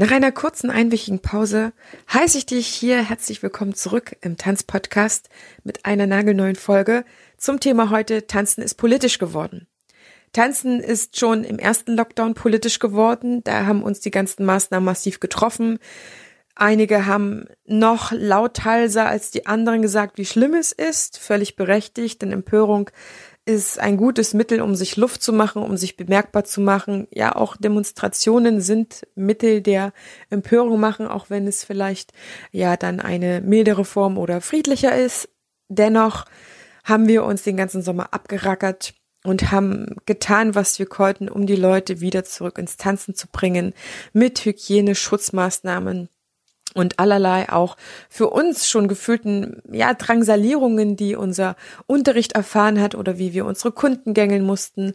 Nach einer kurzen einwöchigen Pause heiße ich dich hier herzlich willkommen zurück im Tanzpodcast mit einer nagelneuen Folge zum Thema heute Tanzen ist politisch geworden. Tanzen ist schon im ersten Lockdown politisch geworden. Da haben uns die ganzen Maßnahmen massiv getroffen. Einige haben noch lautheiser als die anderen gesagt, wie schlimm es ist. Völlig berechtigt, denn Empörung ist ein gutes Mittel, um sich Luft zu machen, um sich bemerkbar zu machen. Ja, auch Demonstrationen sind Mittel der Empörung machen, auch wenn es vielleicht ja dann eine mildere Form oder friedlicher ist. Dennoch haben wir uns den ganzen Sommer abgerackert und haben getan, was wir konnten, um die Leute wieder zurück ins Tanzen zu bringen, mit Hygieneschutzmaßnahmen, und allerlei auch für uns schon gefühlten ja Drangsalierungen, die unser Unterricht erfahren hat oder wie wir unsere Kunden gängeln mussten.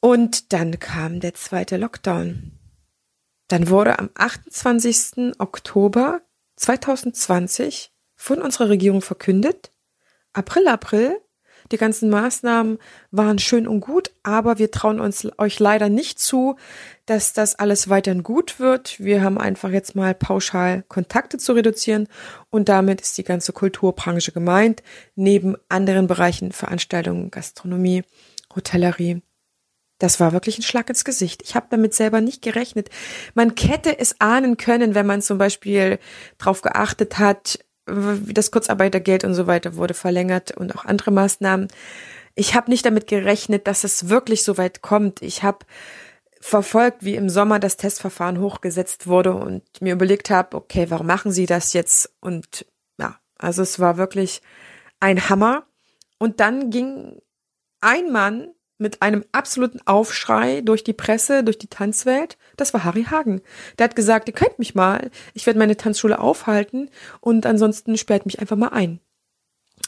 Und dann kam der zweite Lockdown. Dann wurde am 28. Oktober 2020 von unserer Regierung verkündet, April, April, die ganzen Maßnahmen waren schön und gut, aber wir trauen uns euch leider nicht zu, dass das alles weiterhin gut wird. Wir haben einfach jetzt mal pauschal Kontakte zu reduzieren und damit ist die ganze Kulturbranche gemeint, neben anderen Bereichen Veranstaltungen, Gastronomie, Hotellerie. Das war wirklich ein Schlag ins Gesicht. Ich habe damit selber nicht gerechnet. Man hätte es ahnen können, wenn man zum Beispiel darauf geachtet hat, das Kurzarbeitergeld und so weiter wurde verlängert und auch andere Maßnahmen. Ich habe nicht damit gerechnet, dass es wirklich so weit kommt. Ich habe verfolgt, wie im Sommer das Testverfahren hochgesetzt wurde und mir überlegt habe, okay, warum machen Sie das jetzt? Und ja, also es war wirklich ein Hammer. Und dann ging ein Mann mit einem absoluten Aufschrei durch die Presse, durch die Tanzwelt. Das war Harry Hagen. Der hat gesagt, ihr könnt mich mal, ich werde meine Tanzschule aufhalten und ansonsten sperrt mich einfach mal ein.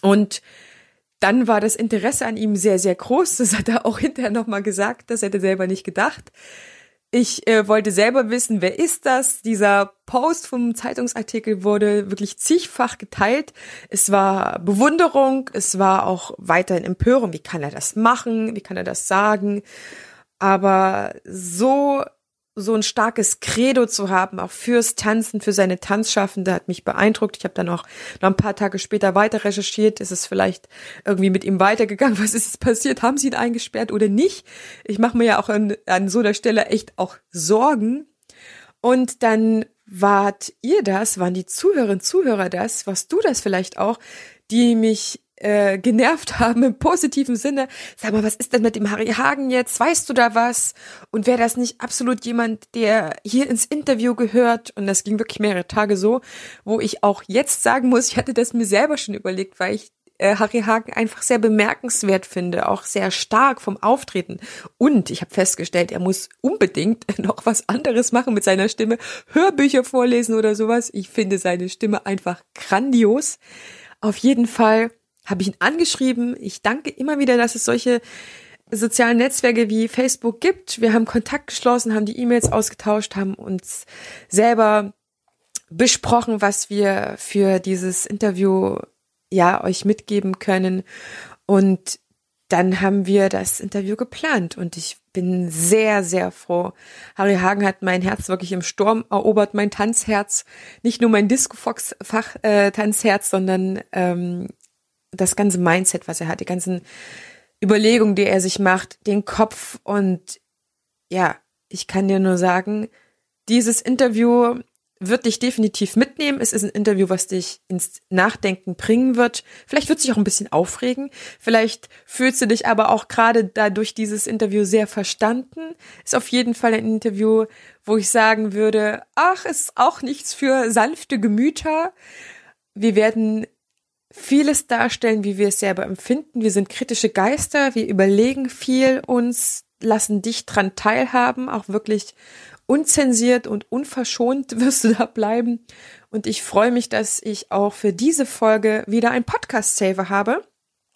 Und dann war das Interesse an ihm sehr, sehr groß. Das hat er auch hinterher nochmal gesagt. Das hätte er selber nicht gedacht. Ich äh, wollte selber wissen, wer ist das? Dieser Post vom Zeitungsartikel wurde wirklich zigfach geteilt. Es war Bewunderung, es war auch weiterhin Empörung. Wie kann er das machen? Wie kann er das sagen? Aber so so ein starkes Credo zu haben, auch fürs Tanzen, für seine Tanzschaffende, hat mich beeindruckt. Ich habe dann auch noch ein paar Tage später weiter recherchiert. Ist es vielleicht irgendwie mit ihm weitergegangen? Was ist passiert? Haben sie ihn eingesperrt oder nicht? Ich mache mir ja auch an, an so einer Stelle echt auch Sorgen. Und dann wart ihr das, waren die Zuhörerinnen Zuhörer das, was du das vielleicht auch, die mich äh, genervt haben im positiven Sinne. Sag mal, was ist denn mit dem Harry Hagen jetzt? Weißt du da was? Und wäre das nicht absolut jemand, der hier ins Interview gehört? Und das ging wirklich mehrere Tage so, wo ich auch jetzt sagen muss, ich hatte das mir selber schon überlegt, weil ich äh, Harry Hagen einfach sehr bemerkenswert finde, auch sehr stark vom Auftreten. Und ich habe festgestellt, er muss unbedingt noch was anderes machen mit seiner Stimme, Hörbücher vorlesen oder sowas. Ich finde seine Stimme einfach grandios. Auf jeden Fall habe ich ihn angeschrieben. Ich danke immer wieder, dass es solche sozialen Netzwerke wie Facebook gibt. Wir haben Kontakt geschlossen, haben die E-Mails ausgetauscht, haben uns selber besprochen, was wir für dieses Interview ja euch mitgeben können. Und dann haben wir das Interview geplant und ich bin sehr, sehr froh. Harry Hagen hat mein Herz wirklich im Sturm erobert, mein Tanzherz. Nicht nur mein Disco-Fox-Fach-Tanzherz, äh, sondern ähm, das ganze Mindset, was er hat, die ganzen Überlegungen, die er sich macht, den Kopf und ja, ich kann dir nur sagen, dieses Interview wird dich definitiv mitnehmen. Es ist ein Interview, was dich ins Nachdenken bringen wird. Vielleicht wird sich auch ein bisschen aufregen. Vielleicht fühlst du dich aber auch gerade dadurch dieses Interview sehr verstanden. Ist auf jeden Fall ein Interview, wo ich sagen würde, ach, ist auch nichts für sanfte Gemüter. Wir werden vieles darstellen, wie wir es selber empfinden. Wir sind kritische Geister, wir überlegen viel uns, lassen dich dran teilhaben, auch wirklich unzensiert und unverschont wirst du da bleiben. Und ich freue mich, dass ich auch für diese Folge wieder ein Podcast-Saver habe.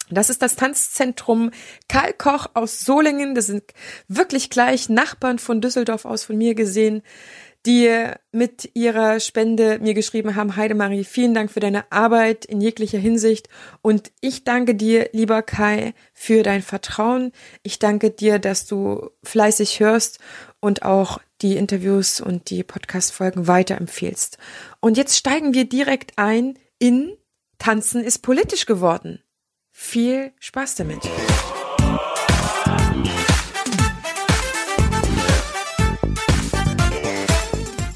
Das ist das Tanzzentrum Karl Koch aus Solingen. Das sind wirklich gleich Nachbarn von Düsseldorf aus von mir gesehen die mit ihrer Spende mir geschrieben haben, Heidemarie, vielen Dank für deine Arbeit in jeglicher Hinsicht und ich danke dir, lieber Kai, für dein Vertrauen. Ich danke dir, dass du fleißig hörst und auch die Interviews und die Podcast-Folgen weiterempfehlst. Und jetzt steigen wir direkt ein in Tanzen ist politisch geworden. Viel Spaß damit.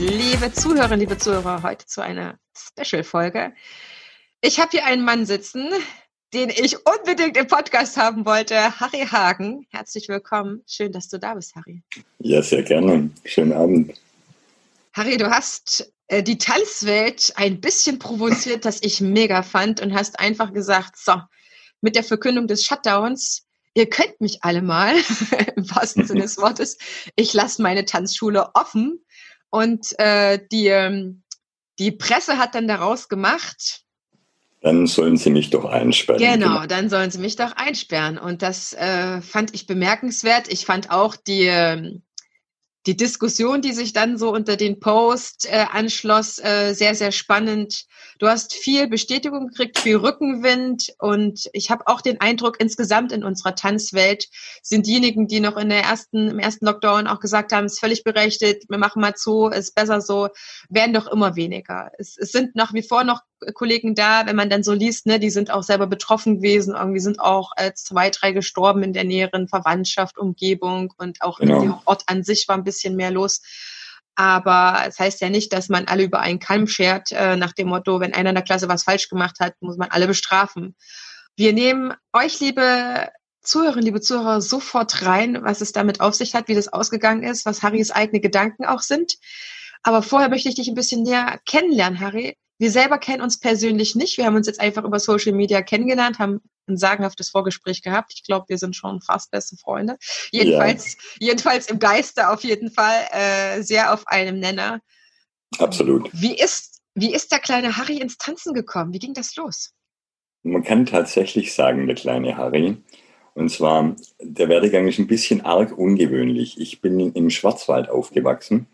Liebe Zuhörerinnen, liebe Zuhörer, heute zu einer Special-Folge. Ich habe hier einen Mann sitzen, den ich unbedingt im Podcast haben wollte, Harry Hagen. Herzlich willkommen. Schön, dass du da bist, Harry. Ja, sehr gerne. Schönen Abend. Harry, du hast äh, die Tanzwelt ein bisschen provoziert, das ich mega fand und hast einfach gesagt, so, mit der Verkündung des Shutdowns ihr könnt mich alle mal, im wahrsten Sinne des Wortes, ich lasse meine Tanzschule offen und äh, die, ähm, die Presse hat dann daraus gemacht. Dann sollen sie mich doch einsperren. Genau, genau. dann sollen sie mich doch einsperren. Und das äh, fand ich bemerkenswert. Ich fand auch die, ähm, die Diskussion, die sich dann so unter den Post äh, anschloss, äh, sehr, sehr spannend. Du hast viel Bestätigung gekriegt, viel Rückenwind und ich habe auch den Eindruck, insgesamt in unserer Tanzwelt sind diejenigen, die noch in der ersten, im ersten Lockdown auch gesagt haben, es ist völlig berechtigt, wir machen mal zu, ist besser so, werden doch immer weniger. Es, es sind nach wie vor noch Kollegen da, wenn man dann so liest, ne, die sind auch selber betroffen gewesen, irgendwie sind auch äh, zwei, drei gestorben in der näheren Verwandtschaft, Umgebung und auch genau. im Ort an sich war ein bisschen mehr los. Aber es das heißt ja nicht, dass man alle über einen Kalm schert, äh, nach dem Motto, wenn einer in der Klasse was falsch gemacht hat, muss man alle bestrafen. Wir nehmen euch, liebe Zuhörerinnen, liebe Zuhörer, sofort rein, was es damit auf sich hat, wie das ausgegangen ist, was Harrys eigene Gedanken auch sind. Aber vorher möchte ich dich ein bisschen näher kennenlernen, Harry. Wir selber kennen uns persönlich nicht. Wir haben uns jetzt einfach über Social Media kennengelernt, haben ein sagenhaftes Vorgespräch gehabt. Ich glaube, wir sind schon fast beste Freunde. Jedenfalls, ja. jedenfalls im Geiste auf jeden Fall äh, sehr auf einem Nenner. Absolut. Wie ist, wie ist der kleine Harry ins Tanzen gekommen? Wie ging das los? Man kann tatsächlich sagen, der kleine Harry. Und zwar, der Werdegang ist ein bisschen arg ungewöhnlich. Ich bin im Schwarzwald aufgewachsen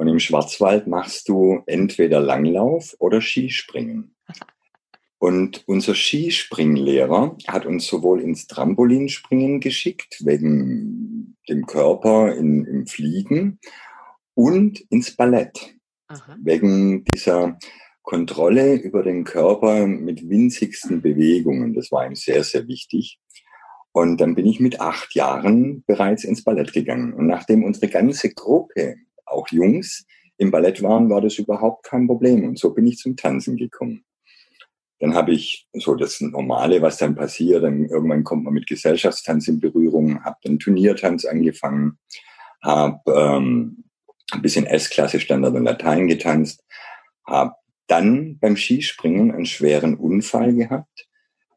und im Schwarzwald machst du entweder Langlauf oder Skispringen. Und unser Skispringlehrer hat uns sowohl ins Trampolinspringen geschickt, wegen dem Körper in, im Fliegen, und ins Ballett, Aha. wegen dieser Kontrolle über den Körper mit winzigsten Bewegungen. Das war ihm sehr, sehr wichtig. Und dann bin ich mit acht Jahren bereits ins Ballett gegangen. Und nachdem unsere ganze Gruppe auch Jungs im Ballett waren, war das überhaupt kein Problem. Und so bin ich zum Tanzen gekommen. Dann habe ich so das Normale, was dann passiert. Dann irgendwann kommt man mit Gesellschaftstanz in Berührung, habe dann Turniertanz angefangen, habe ähm, ein bisschen S-Klasse Standard und Latein getanzt, habe dann beim Skispringen einen schweren Unfall gehabt,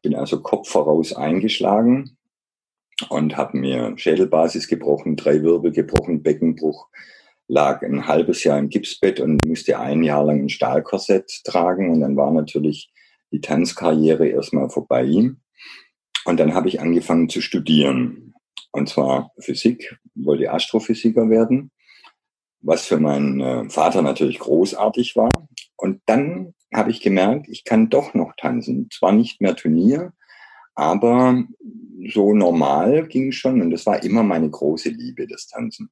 bin also Kopf voraus eingeschlagen und habe mir Schädelbasis gebrochen, drei Wirbel gebrochen, Beckenbruch, lag ein halbes Jahr im Gipsbett und musste ein Jahr lang ein Stahlkorsett tragen. Und dann war natürlich die Tanzkarriere erstmal vorbei. Und dann habe ich angefangen zu studieren. Und zwar Physik, wollte Astrophysiker werden, was für meinen äh, Vater natürlich großartig war. Und dann habe ich gemerkt, ich kann doch noch tanzen. Zwar nicht mehr Turnier, aber so normal ging schon. Und das war immer meine große Liebe, das Tanzen.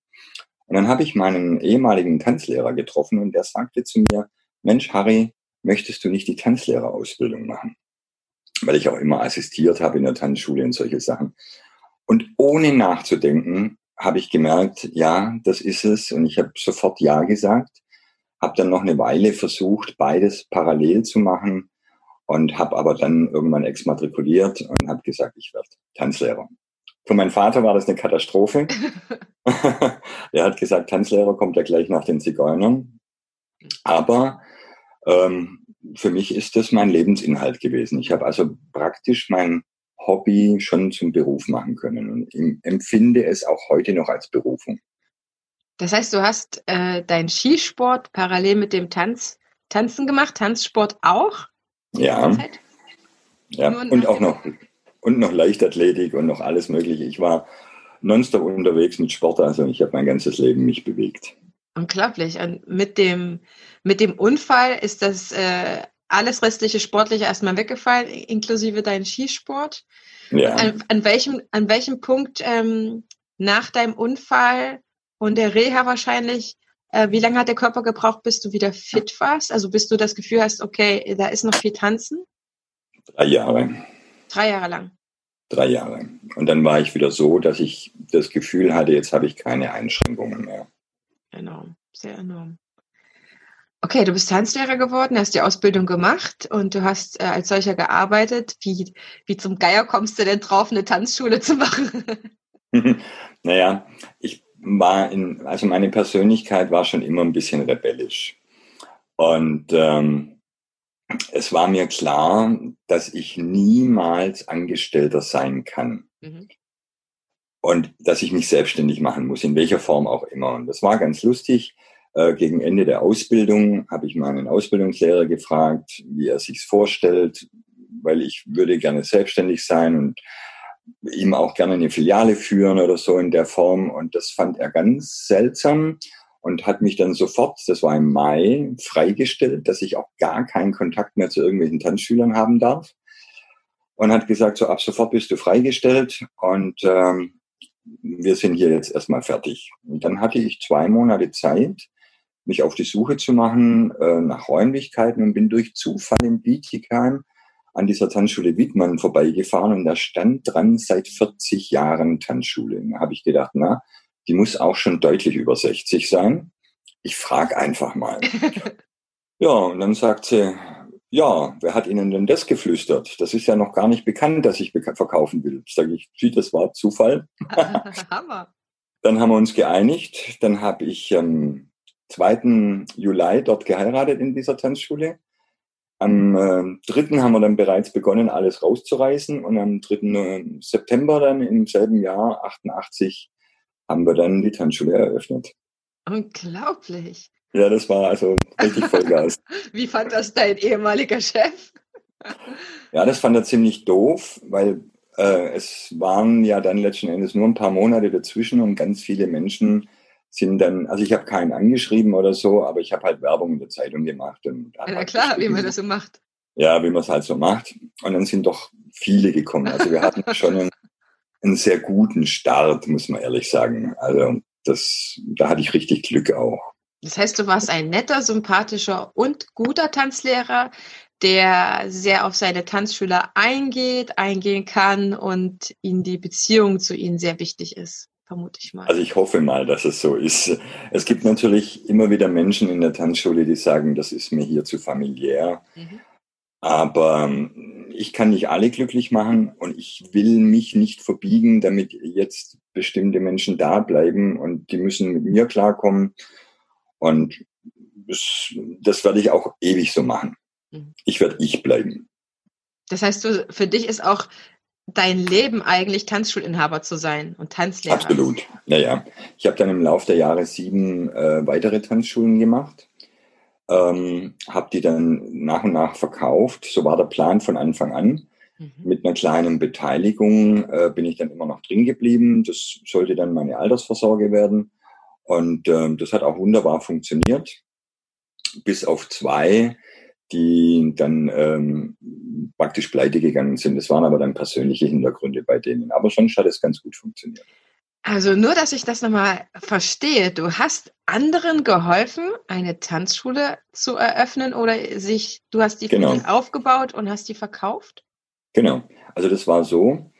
Und dann habe ich meinen ehemaligen Tanzlehrer getroffen und der sagte zu mir, Mensch, Harry, möchtest du nicht die Tanzlehrerausbildung machen? Weil ich auch immer assistiert habe in der Tanzschule und solche Sachen. Und ohne nachzudenken habe ich gemerkt, ja, das ist es. Und ich habe sofort Ja gesagt, habe dann noch eine Weile versucht, beides parallel zu machen und habe aber dann irgendwann exmatrikuliert und habe gesagt, ich werde Tanzlehrer. Für meinen Vater war das eine Katastrophe. er hat gesagt, Tanzlehrer kommt ja gleich nach den Zigeunern. Aber ähm, für mich ist das mein Lebensinhalt gewesen. Ich habe also praktisch mein Hobby schon zum Beruf machen können und empfinde es auch heute noch als Berufung. Das heißt, du hast äh, deinen Skisport parallel mit dem Tanz Tanzen gemacht, Tanzsport auch? Ja. Ja, und auch noch, und noch Leichtathletik und noch alles Mögliche. Ich war nonstop unterwegs mit Sport, also ich habe mein ganzes Leben mich bewegt. Unglaublich. Und mit dem, mit dem Unfall ist das äh, alles restliche Sportliche erstmal weggefallen, inklusive deinen Skisport. Ja. An, an, welchem, an welchem Punkt ähm, nach deinem Unfall und der Reha wahrscheinlich, äh, wie lange hat der Körper gebraucht, bis du wieder fit warst? Also bis du das Gefühl hast, okay, da ist noch viel Tanzen? Drei Jahre. Drei Jahre lang. Drei Jahre. Und dann war ich wieder so, dass ich das Gefühl hatte, jetzt habe ich keine Einschränkungen mehr. Enorm, sehr enorm. Okay, du bist Tanzlehrer geworden, hast die Ausbildung gemacht und du hast äh, als solcher gearbeitet. Wie, wie zum Geier kommst du denn drauf, eine Tanzschule zu machen? naja, ich war in, also meine Persönlichkeit war schon immer ein bisschen rebellisch. Und ähm, es war mir klar, dass ich niemals Angestellter sein kann. Mhm. Und dass ich mich selbstständig machen muss, in welcher Form auch immer. Und das war ganz lustig. Äh, gegen Ende der Ausbildung habe ich meinen Ausbildungslehrer gefragt, wie er sich's vorstellt, weil ich würde gerne selbstständig sein und ihm auch gerne eine Filiale führen oder so in der Form. Und das fand er ganz seltsam und hat mich dann sofort, das war im Mai, freigestellt, dass ich auch gar keinen Kontakt mehr zu irgendwelchen Tanzschülern haben darf. Und hat gesagt, so ab sofort bist du freigestellt und ähm, wir sind hier jetzt erstmal fertig. Und dann hatte ich zwei Monate Zeit, mich auf die Suche zu machen äh, nach Räumlichkeiten und bin durch Zufall in Bietigheim an dieser Tanzschule Wiedmann vorbeigefahren und da stand dran seit 40 Jahren Tanzschule. Da habe ich gedacht, na, die muss auch schon deutlich über 60 sein. Ich frage einfach mal. ja, und dann sagt sie, ja, wer hat Ihnen denn das geflüstert? Das ist ja noch gar nicht bekannt, dass ich verkaufen will. Sage ich, sie, das war Zufall. Hammer. Dann haben wir uns geeinigt. Dann habe ich am 2. Juli dort geheiratet in dieser Tanzschule. Am äh, 3. haben wir dann bereits begonnen, alles rauszureißen. Und am 3. Äh, September dann im selben Jahr, 88, haben wir dann die Tanzschule eröffnet. Unglaublich. Ja, das war also richtig Vollgas. Wie fand das dein ehemaliger Chef? ja, das fand er ziemlich doof, weil äh, es waren ja dann letzten Endes nur ein paar Monate dazwischen und ganz viele Menschen sind dann, also ich habe keinen angeschrieben oder so, aber ich habe halt Werbung in der Zeitung gemacht. Und ja, halt klar, wie man das so macht. Ja, wie man es halt so macht. Und dann sind doch viele gekommen. Also wir hatten schon einen einen sehr guten Start, muss man ehrlich sagen. Also das, da hatte ich richtig Glück auch. Das heißt, du warst ein netter, sympathischer und guter Tanzlehrer, der sehr auf seine Tanzschüler eingeht, eingehen kann und ihnen die Beziehung zu ihnen sehr wichtig ist, vermute ich mal. Also ich hoffe mal, dass es so ist. Es gibt natürlich immer wieder Menschen in der Tanzschule, die sagen, das ist mir hier zu familiär. Mhm. Aber ähm, ich kann nicht alle glücklich machen und ich will mich nicht verbiegen, damit jetzt bestimmte Menschen da bleiben und die müssen mit mir klarkommen. Und das, das werde ich auch ewig so machen. Mhm. Ich werde ich bleiben. Das heißt, du, für dich ist auch dein Leben eigentlich Tanzschulinhaber zu sein und Tanzlehrer. Absolut. Naja, ich habe dann im Laufe der Jahre sieben äh, weitere Tanzschulen gemacht ähm, habe die dann nach und nach verkauft. So war der Plan von Anfang an. Mhm. Mit einer kleinen Beteiligung äh, bin ich dann immer noch drin geblieben. Das sollte dann meine Altersvorsorge werden. Und ähm, das hat auch wunderbar funktioniert. Bis auf zwei, die dann ähm, praktisch pleite gegangen sind. Das waren aber dann persönliche Hintergründe bei denen. Aber sonst hat es ganz gut funktioniert. Also nur, dass ich das nochmal verstehe. Du hast anderen geholfen, eine Tanzschule zu eröffnen oder sich, du hast die genau. aufgebaut und hast die verkauft? Genau. Also das war so.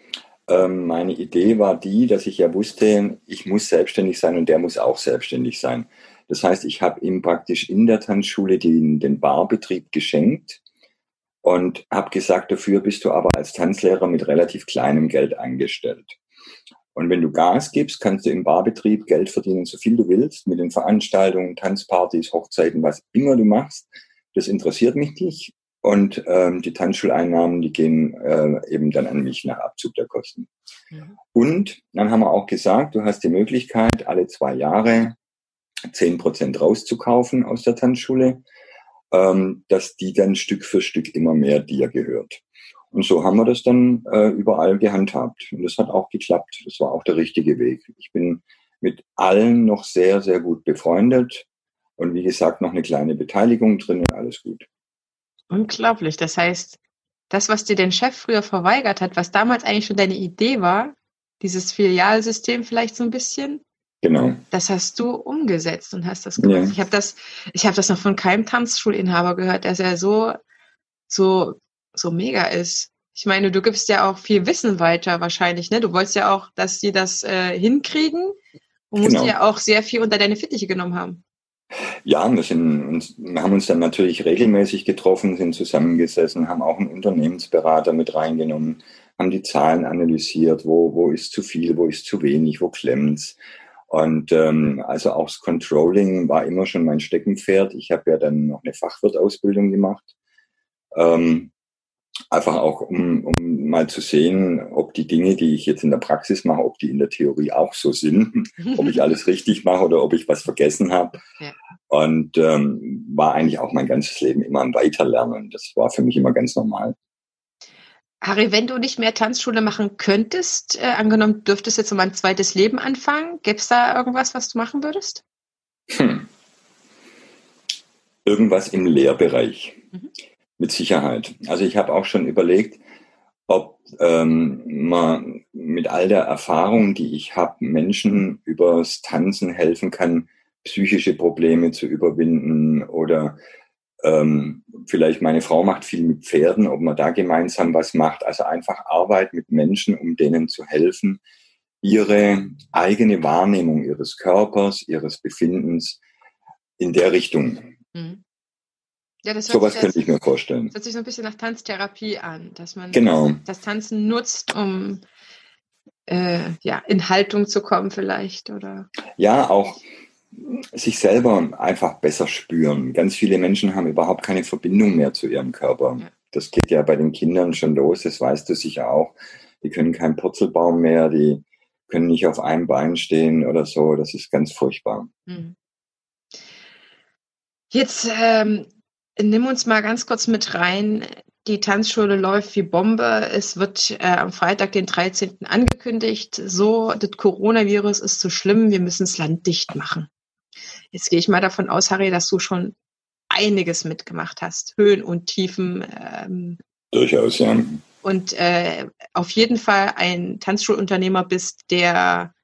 Ähm, meine Idee war die, dass ich ja wusste, ich muss selbstständig sein und der muss auch selbstständig sein. Das heißt, ich habe ihm praktisch in der Tanzschule den, den Barbetrieb geschenkt und habe gesagt, dafür bist du aber als Tanzlehrer mit relativ kleinem Geld angestellt. Und wenn du Gas gibst, kannst du im Barbetrieb Geld verdienen, so viel du willst, mit den Veranstaltungen, Tanzpartys, Hochzeiten, was immer du machst. Das interessiert mich nicht. Und ähm, die Tanzschuleinnahmen, die gehen äh, eben dann an mich nach Abzug der Kosten. Mhm. Und dann haben wir auch gesagt, du hast die Möglichkeit, alle zwei Jahre zehn Prozent rauszukaufen aus der Tanzschule. ähm, dass die dann Stück für Stück immer mehr dir gehört. Und so haben wir das dann äh, überall gehandhabt. Und das hat auch geklappt. Das war auch der richtige Weg. Ich bin mit allen noch sehr, sehr gut befreundet. Und wie gesagt, noch eine kleine Beteiligung drin und alles gut. Unglaublich. Das heißt, das, was dir dein Chef früher verweigert hat, was damals eigentlich schon deine Idee war, dieses Filialsystem vielleicht so ein bisschen, Genau. Das hast du umgesetzt und hast das gemacht. Ja. Ich habe das, ich habe das noch von keinem Tanzschulinhaber gehört, dass er so, so, so mega ist. Ich meine, du gibst ja auch viel Wissen weiter wahrscheinlich, ne? Du wolltest ja auch, dass die das äh, hinkriegen und musst genau. ja auch sehr viel unter deine Fittiche genommen haben. Ja, wir, sind, wir haben uns dann natürlich regelmäßig getroffen, sind zusammengesessen, haben auch einen Unternehmensberater mit reingenommen, haben die Zahlen analysiert, wo, wo ist zu viel, wo ist zu wenig, wo klemmt's und ähm, also auch das Controlling war immer schon mein Steckenpferd. Ich habe ja dann noch eine Fachwirtausbildung gemacht. Ähm, einfach auch, um, um mal zu sehen, ob die Dinge, die ich jetzt in der Praxis mache, ob die in der Theorie auch so sind, ob ich alles richtig mache oder ob ich was vergessen habe. Ja. Und ähm, war eigentlich auch mein ganzes Leben immer am Weiterlernen. Das war für mich immer ganz normal. Harry, wenn du nicht mehr Tanzschule machen könntest, äh, angenommen, dürftest jetzt mal ein zweites Leben anfangen, gäbe es da irgendwas, was du machen würdest? Hm. Irgendwas im Lehrbereich. Mhm. Mit Sicherheit. Also ich habe auch schon überlegt, ob ähm, man mit all der Erfahrung, die ich habe, Menschen übers Tanzen helfen kann, psychische Probleme zu überwinden oder ähm, vielleicht meine Frau macht viel mit Pferden, ob man da gemeinsam was macht. Also einfach Arbeit mit Menschen, um denen zu helfen, ihre eigene Wahrnehmung ihres Körpers, ihres Befindens in der Richtung. Mhm. Ja, das Sowas könnte ich mir vorstellen. Das hört sich so ein bisschen nach Tanztherapie an, dass man genau. das Tanzen nutzt, um äh, ja, in Haltung zu kommen vielleicht, oder? Ja, auch sich selber einfach besser spüren. Ganz viele Menschen haben überhaupt keine Verbindung mehr zu ihrem Körper. Das geht ja bei den Kindern schon los, das weißt du sicher auch. Die können keinen Purzelbaum mehr, die können nicht auf einem Bein stehen oder so. Das ist ganz furchtbar. Hm. Jetzt ähm, nimm uns mal ganz kurz mit rein. Die Tanzschule läuft wie Bombe. Es wird äh, am Freitag, den 13. angekündigt. So, das Coronavirus ist zu schlimm. Wir müssen das Land dicht machen. Jetzt gehe ich mal davon aus, Harry, dass du schon einiges mitgemacht hast. Höhen und Tiefen. Ähm, Durchaus, ja. Und äh, auf jeden Fall ein Tanzschulunternehmer bist, der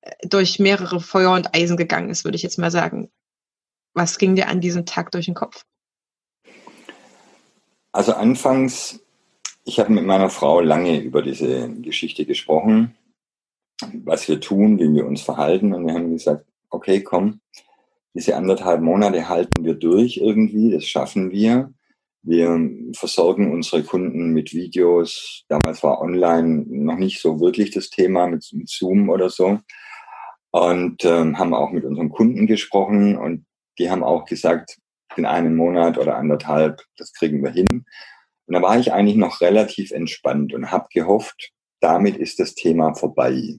äh, durch mehrere Feuer und Eisen gegangen ist, würde ich jetzt mal sagen. Was ging dir an diesem Tag durch den Kopf? Also anfangs, ich habe mit meiner Frau lange über diese Geschichte gesprochen, was wir tun, wie wir uns verhalten. Und wir haben gesagt, okay, komm, diese anderthalb Monate halten wir durch irgendwie, das schaffen wir. Wir versorgen unsere Kunden mit Videos. Damals war online noch nicht so wirklich das Thema mit, Zoom oder so. Und ähm, haben auch mit unseren Kunden gesprochen und die haben auch gesagt, in einem Monat oder anderthalb, das kriegen wir hin. Und da war ich eigentlich noch relativ entspannt und habe gehofft, damit ist das Thema vorbei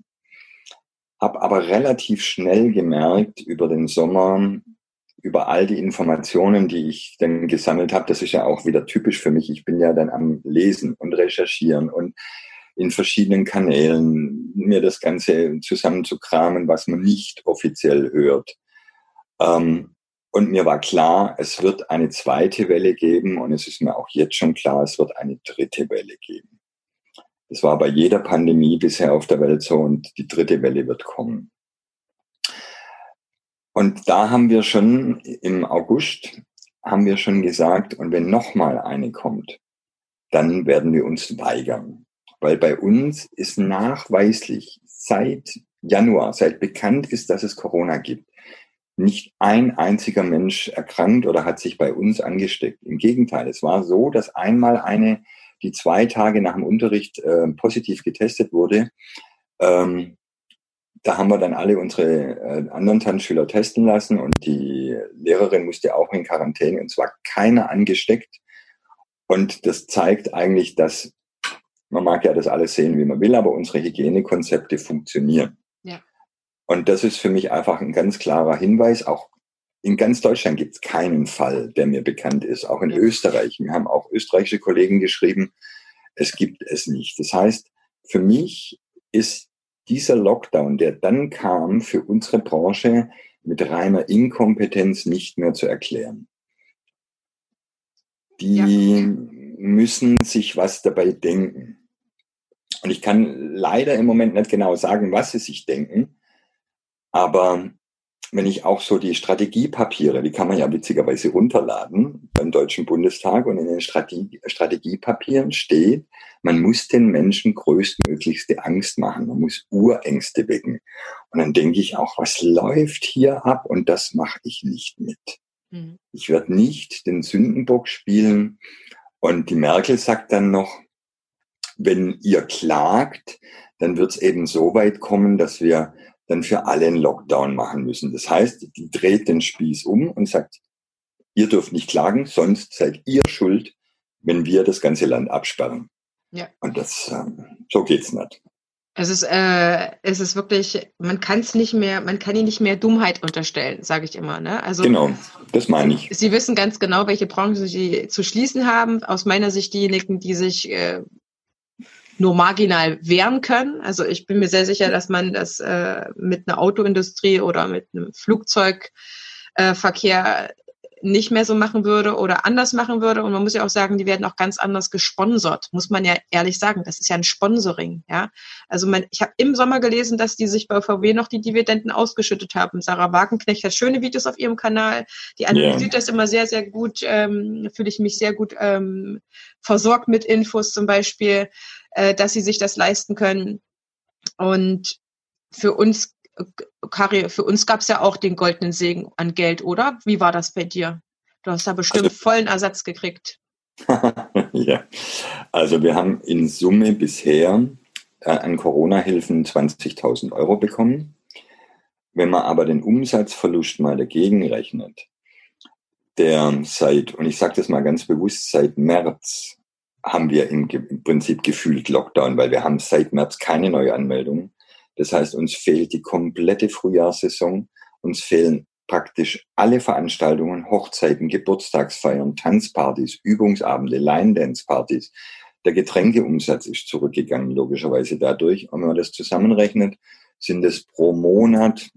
habe aber relativ schnell gemerkt über den Sommer, über all die Informationen, die ich dann gesammelt habe, das ist ja auch wieder typisch für mich. Ich bin ja dann am Lesen und Recherchieren und in verschiedenen Kanälen mir das Ganze zusammenzukramen, was man nicht offiziell hört. Ähm, und mir war klar, es wird eine zweite Welle geben und es ist mir auch jetzt schon klar, es wird eine dritte Welle geben. Das war bei jeder Pandemie bisher auf der Welt so und die dritte Welle wird kommen. Und da haben wir schon im August haben wir schon gesagt, und wenn nochmal eine kommt, dann werden wir uns weigern. Weil bei uns ist nachweislich seit Januar, seit bekannt ist, dass es Corona gibt, nicht ein einziger Mensch erkrankt oder hat sich bei uns angesteckt. Im Gegenteil, es war so, dass einmal eine die zwei Tage nach dem Unterricht äh, positiv getestet wurde. Ähm, da haben wir dann alle unsere äh, anderen Tanzschüler testen lassen und die Lehrerin musste auch in Quarantäne und zwar keiner angesteckt. Und das zeigt eigentlich, dass man mag ja das alles sehen, wie man will, aber unsere Hygienekonzepte funktionieren. Und das ist für mich einfach ein ganz klarer Hinweis, auch in ganz Deutschland gibt es keinen Fall, der mir bekannt ist, auch in Österreich. Wir haben auch österreichische Kollegen geschrieben, es gibt es nicht. Das heißt, für mich ist dieser Lockdown, der dann kam, für unsere Branche mit reiner Inkompetenz nicht mehr zu erklären. Die ja. müssen sich was dabei denken. Und ich kann leider im Moment nicht genau sagen, was sie sich denken. Aber wenn ich auch so die Strategiepapiere, die kann man ja witzigerweise runterladen beim Deutschen Bundestag und in den Strategie, Strategiepapieren steht, man muss den Menschen größtmöglichste Angst machen, man muss Urängste wecken. Und dann denke ich auch, was läuft hier ab und das mache ich nicht mit. Mhm. Ich werde nicht den Sündenbock spielen. Und die Merkel sagt dann noch, wenn ihr klagt, dann wird es eben so weit kommen, dass wir dann für alle einen Lockdown machen müssen. Das heißt, die dreht den Spieß um und sagt, ihr dürft nicht klagen, sonst seid ihr schuld, wenn wir das ganze Land absperren. Ja. Und das, ähm, so geht's nicht. Es ist, äh, es ist wirklich, man kann es nicht mehr, man kann ihnen nicht mehr Dummheit unterstellen, sage ich immer. Ne? Also, genau, das meine ich. Sie wissen ganz genau, welche Branchen sie zu schließen haben. Aus meiner Sicht diejenigen, die sich äh, nur marginal wehren können. Also ich bin mir sehr sicher, dass man das äh, mit einer Autoindustrie oder mit einem Flugzeugverkehr nicht mehr so machen würde oder anders machen würde. Und man muss ja auch sagen, die werden auch ganz anders gesponsert, muss man ja ehrlich sagen. Das ist ja ein Sponsoring, ja. Also man, ich habe im Sommer gelesen, dass die sich bei VW noch die Dividenden ausgeschüttet haben. Sarah Wagenknecht hat schöne Videos auf ihrem Kanal. Die analysiert yeah. das immer sehr, sehr gut. Ähm, Fühle ich mich sehr gut ähm, versorgt mit Infos zum Beispiel äh, dass sie sich das leisten können. Und für uns, Kari, für uns gab es ja auch den goldenen Segen an Geld, oder? Wie war das bei dir? Du hast da bestimmt also, vollen Ersatz gekriegt. ja, also wir haben in Summe bisher äh, an Corona-Hilfen 20.000 Euro bekommen. Wenn man aber den Umsatzverlust mal dagegen rechnet, der seit, und ich sage das mal ganz bewusst, seit März haben wir im, im Prinzip gefühlt Lockdown, weil wir haben seit März keine Neuanmeldungen. Das heißt, uns fehlt die komplette Frühjahrssaison. Uns fehlen praktisch alle Veranstaltungen, Hochzeiten, Geburtstagsfeiern, Tanzpartys, Übungsabende, Line-Dance-Partys. Der Getränkeumsatz ist zurückgegangen, logischerweise dadurch. Und wenn man das zusammenrechnet, sind es pro Monat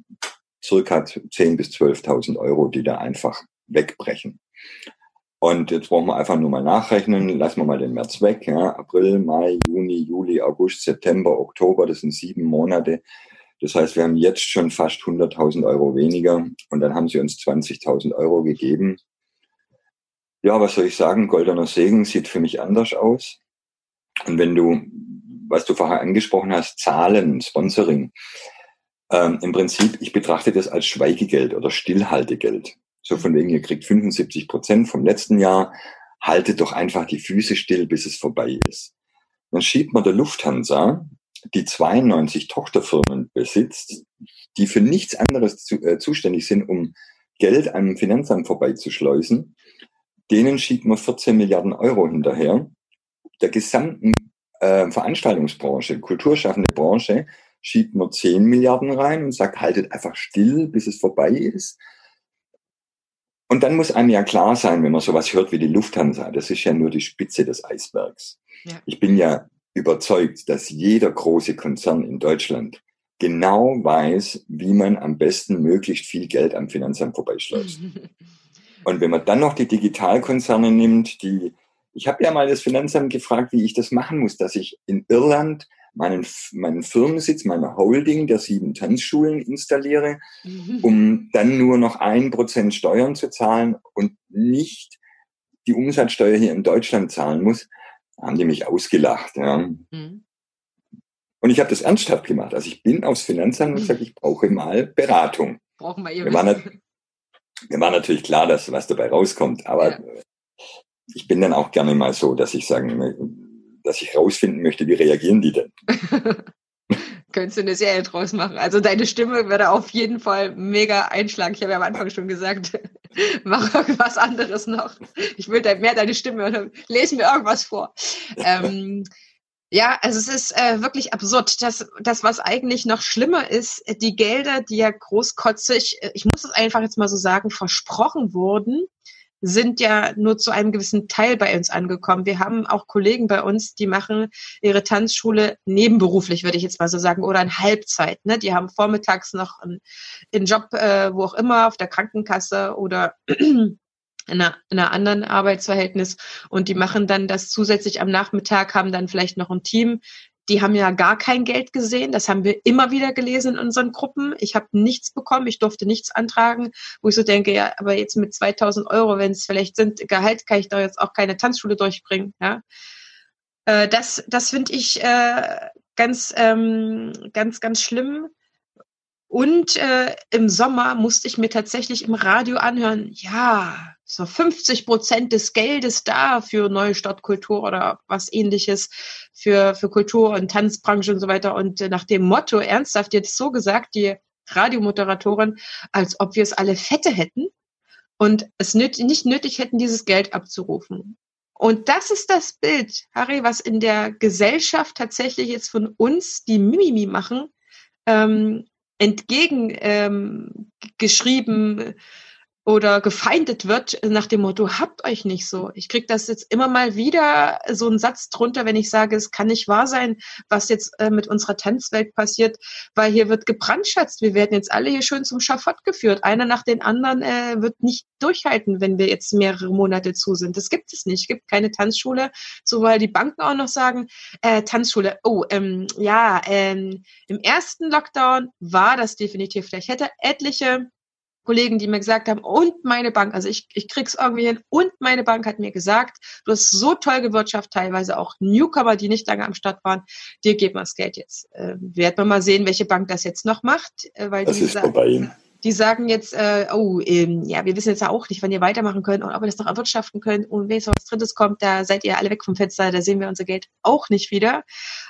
circa 10.000 bis 12.000 Euro, die da einfach wegbrechen. Und jetzt brauchen wir einfach nur mal nachrechnen. Lassen wir mal den März weg. Ja. April, Mai, Juni, Juli, August, September, Oktober, das sind sieben Monate. Das heißt, wir haben jetzt schon fast 100.000 Euro weniger und dann haben sie uns 20.000 Euro gegeben. Ja, was soll ich sagen? Goldener Segen sieht für mich anders aus. Und wenn du, was du vorher angesprochen hast, Zahlen, Sponsoring, ähm, im Prinzip, ich betrachte das als Schweigegeld oder Stillhaltegeld. So von wegen, ihr kriegt 75 Prozent vom letzten Jahr, haltet doch einfach die Füße still, bis es vorbei ist. Dann schiebt man der Lufthansa, die 92 Tochterfirmen besitzt, die für nichts anderes zu, äh, zuständig sind, um Geld am Finanzamt vorbeizuschleusen, denen schiebt man 14 Milliarden Euro hinterher. Der gesamten äh, Veranstaltungsbranche, kulturschaffende Branche, schiebt man 10 Milliarden rein und sagt, haltet einfach still, bis es vorbei ist. Und dann muss einem ja klar sein, wenn man sowas hört wie die Lufthansa, das ist ja nur die Spitze des Eisbergs. Ja. Ich bin ja überzeugt, dass jeder große Konzern in Deutschland genau weiß, wie man am besten möglichst viel Geld am Finanzamt vorbeischleust. Und wenn man dann noch die Digitalkonzerne nimmt, die, ich habe ja mal das Finanzamt gefragt, wie ich das machen muss, dass ich in Irland meinen, meinen Firmensitz, meine Holding der sieben Tanzschulen installiere, mhm. um dann nur noch ein Prozent Steuern zu zahlen und nicht die Umsatzsteuer hier in Deutschland zahlen muss, haben die mich ausgelacht. Ja. Mhm. Und ich habe das ernsthaft gemacht. Also ich bin aufs Finanzamt und gesagt, ich brauche mal Beratung. Brauchen wir mir, war mir war natürlich klar, dass was dabei rauskommt, aber ja. ich bin dann auch gerne mal so, dass ich sagen dass ich rausfinden möchte, wie reagieren die denn? Könntest du eine Serie draus machen. Also deine Stimme würde auf jeden Fall mega einschlagen. Ich habe ja am Anfang schon gesagt, mach irgendwas anderes noch. Ich will mehr deine Stimme hören. Lese mir irgendwas vor. Ähm, Ja, also es ist äh, wirklich absurd. Das, das, was eigentlich noch schlimmer ist, die Gelder, die ja großkotzig, äh, ich muss es einfach jetzt mal so sagen, versprochen wurden, sind ja nur zu einem gewissen Teil bei uns angekommen. Wir haben auch Kollegen bei uns, die machen ihre Tanzschule nebenberuflich, würde ich jetzt mal so sagen, oder in Halbzeit. Ne? Die haben vormittags noch einen, einen Job, äh, wo auch immer, auf der Krankenkasse oder in einer, in einer anderen Arbeitsverhältnis und die machen dann das zusätzlich am Nachmittag, haben dann vielleicht noch ein Team, die haben ja gar kein Geld gesehen. Das haben wir immer wieder gelesen in unseren Gruppen. Ich habe nichts bekommen, ich durfte nichts antragen, wo ich so denke, ja, aber jetzt mit 2000 Euro, wenn es vielleicht sind, Gehalt, kann ich da jetzt auch keine Tanzschule durchbringen. Ja, äh, das, das finde ich äh, ganz, ähm, ganz, ganz schlimm. Und äh, im Sommer musste ich mir tatsächlich im Radio anhören, ja, so 50 Prozent des Geldes da für neue Stadtkultur oder was ähnliches für, für Kultur und Tanzbranche und so weiter. Und nach dem Motto, ernsthaft jetzt so gesagt, die Radiomoderatorin, als ob wir es alle Fette hätten und es nicht nötig hätten, dieses Geld abzurufen. Und das ist das Bild, Harry, was in der Gesellschaft tatsächlich jetzt von uns, die Mimimi machen, ähm, entgegen ähm, geschrieben, oder gefeindet wird nach dem Motto, habt euch nicht so. Ich krieg das jetzt immer mal wieder so einen Satz drunter, wenn ich sage, es kann nicht wahr sein, was jetzt äh, mit unserer Tanzwelt passiert, weil hier wird gebrandschatzt. Wir werden jetzt alle hier schön zum Schafott geführt. Einer nach den anderen äh, wird nicht durchhalten, wenn wir jetzt mehrere Monate zu sind. Das gibt es nicht. Es gibt keine Tanzschule, so weil die Banken auch noch sagen, äh, Tanzschule, oh, ähm, ja, ähm, im ersten Lockdown war das definitiv. Vielleicht hätte etliche Kollegen, die mir gesagt haben, und meine Bank, also ich, ich krieg's irgendwie hin, und meine Bank hat mir gesagt, du hast so toll gewirtschaftet, teilweise auch Newcomer, die nicht lange am Start waren, dir geben wir das Geld jetzt. Äh, werden wir mal sehen, welche Bank das jetzt noch macht, äh, weil das die ist sagen, vorbei. Die sagen jetzt, äh, oh, ähm, ja, wir wissen jetzt ja auch nicht, wann ihr weitermachen könnt und ob ihr das noch erwirtschaften könnt und wenn jetzt noch was Drittes kommt, da seid ihr alle weg vom Fenster, da sehen wir unser Geld auch nicht wieder.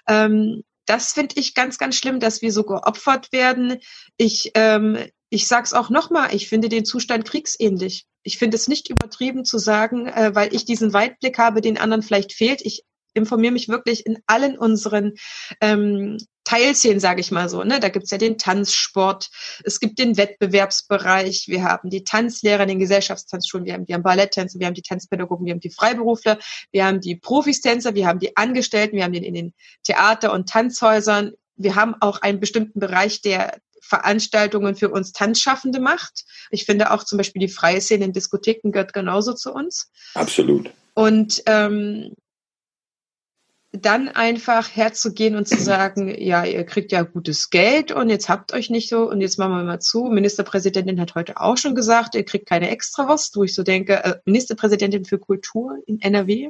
Ähm, das finde ich ganz, ganz schlimm, dass wir so geopfert werden. Ich, ähm, ich sag's auch nochmal, ich finde den Zustand kriegsähnlich. Ich finde es nicht übertrieben zu sagen, äh, weil ich diesen Weitblick habe, den anderen vielleicht fehlt. Ich informiere mich wirklich in allen unseren ähm, Teilszenen, sage ich mal so. Ne? Da gibt's ja den Tanzsport, es gibt den Wettbewerbsbereich, wir haben die Tanzlehrer, den Gesellschaftstanzschulen, wir haben die Balletttänzer, wir haben die Tanzpädagogen, wir haben die Freiberufler, wir haben die Profistänzer, wir haben die Angestellten, wir haben den in den Theater- und Tanzhäusern. Wir haben auch einen bestimmten Bereich, der Veranstaltungen für uns Tanzschaffende macht. Ich finde auch zum Beispiel die freie Szene in Diskotheken gehört genauso zu uns. Absolut. Und ähm, dann einfach herzugehen und zu sagen, ja, ihr kriegt ja gutes Geld und jetzt habt euch nicht so und jetzt machen wir mal zu. Ministerpräsidentin hat heute auch schon gesagt, ihr kriegt keine Extrawurst, wo ich so denke, äh, Ministerpräsidentin für Kultur in NRW,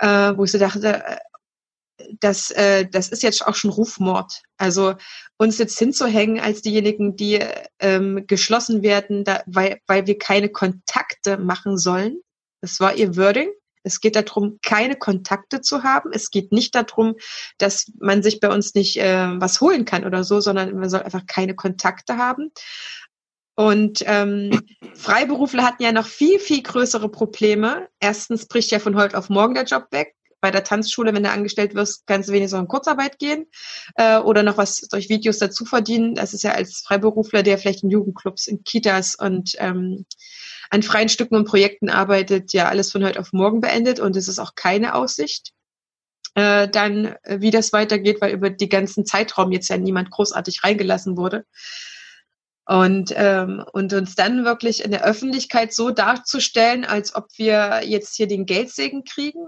äh, wo ich so dachte, äh, das, äh, das ist jetzt auch schon Rufmord. Also uns jetzt hinzuhängen als diejenigen, die ähm, geschlossen werden, da, weil, weil wir keine Kontakte machen sollen. Das war ihr Wording. Es geht darum, keine Kontakte zu haben. Es geht nicht darum, dass man sich bei uns nicht äh, was holen kann oder so, sondern man soll einfach keine Kontakte haben. Und ähm, Freiberufler hatten ja noch viel, viel größere Probleme. Erstens bricht ja von heute auf morgen der Job weg bei der Tanzschule, wenn du angestellt wirst, kannst du wenigstens in Kurzarbeit gehen äh, oder noch was durch Videos dazu verdienen. Das ist ja als Freiberufler, der vielleicht in Jugendclubs, in Kitas und ähm, an freien Stücken und Projekten arbeitet, ja alles von heute auf morgen beendet und es ist auch keine Aussicht äh, dann, äh, wie das weitergeht, weil über die ganzen Zeitraum jetzt ja niemand großartig reingelassen wurde. Und, ähm, und uns dann wirklich in der Öffentlichkeit so darzustellen, als ob wir jetzt hier den Geldsegen kriegen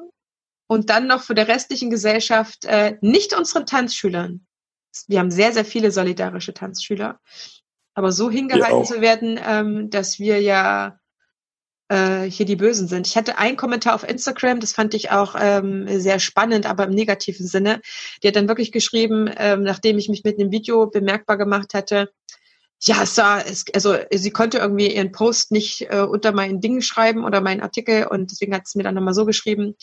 und dann noch für der restlichen Gesellschaft äh, nicht unseren Tanzschülern. Wir haben sehr, sehr viele solidarische Tanzschüler. Aber so hingehalten zu werden, ähm, dass wir ja äh, hier die Bösen sind. Ich hatte einen Kommentar auf Instagram, das fand ich auch ähm, sehr spannend, aber im negativen Sinne. Die hat dann wirklich geschrieben, ähm, nachdem ich mich mit einem Video bemerkbar gemacht hatte, ja, es war, es, also sie konnte irgendwie ihren Post nicht äh, unter meinen Dingen schreiben oder meinen Artikel und deswegen hat sie mir dann nochmal so geschrieben,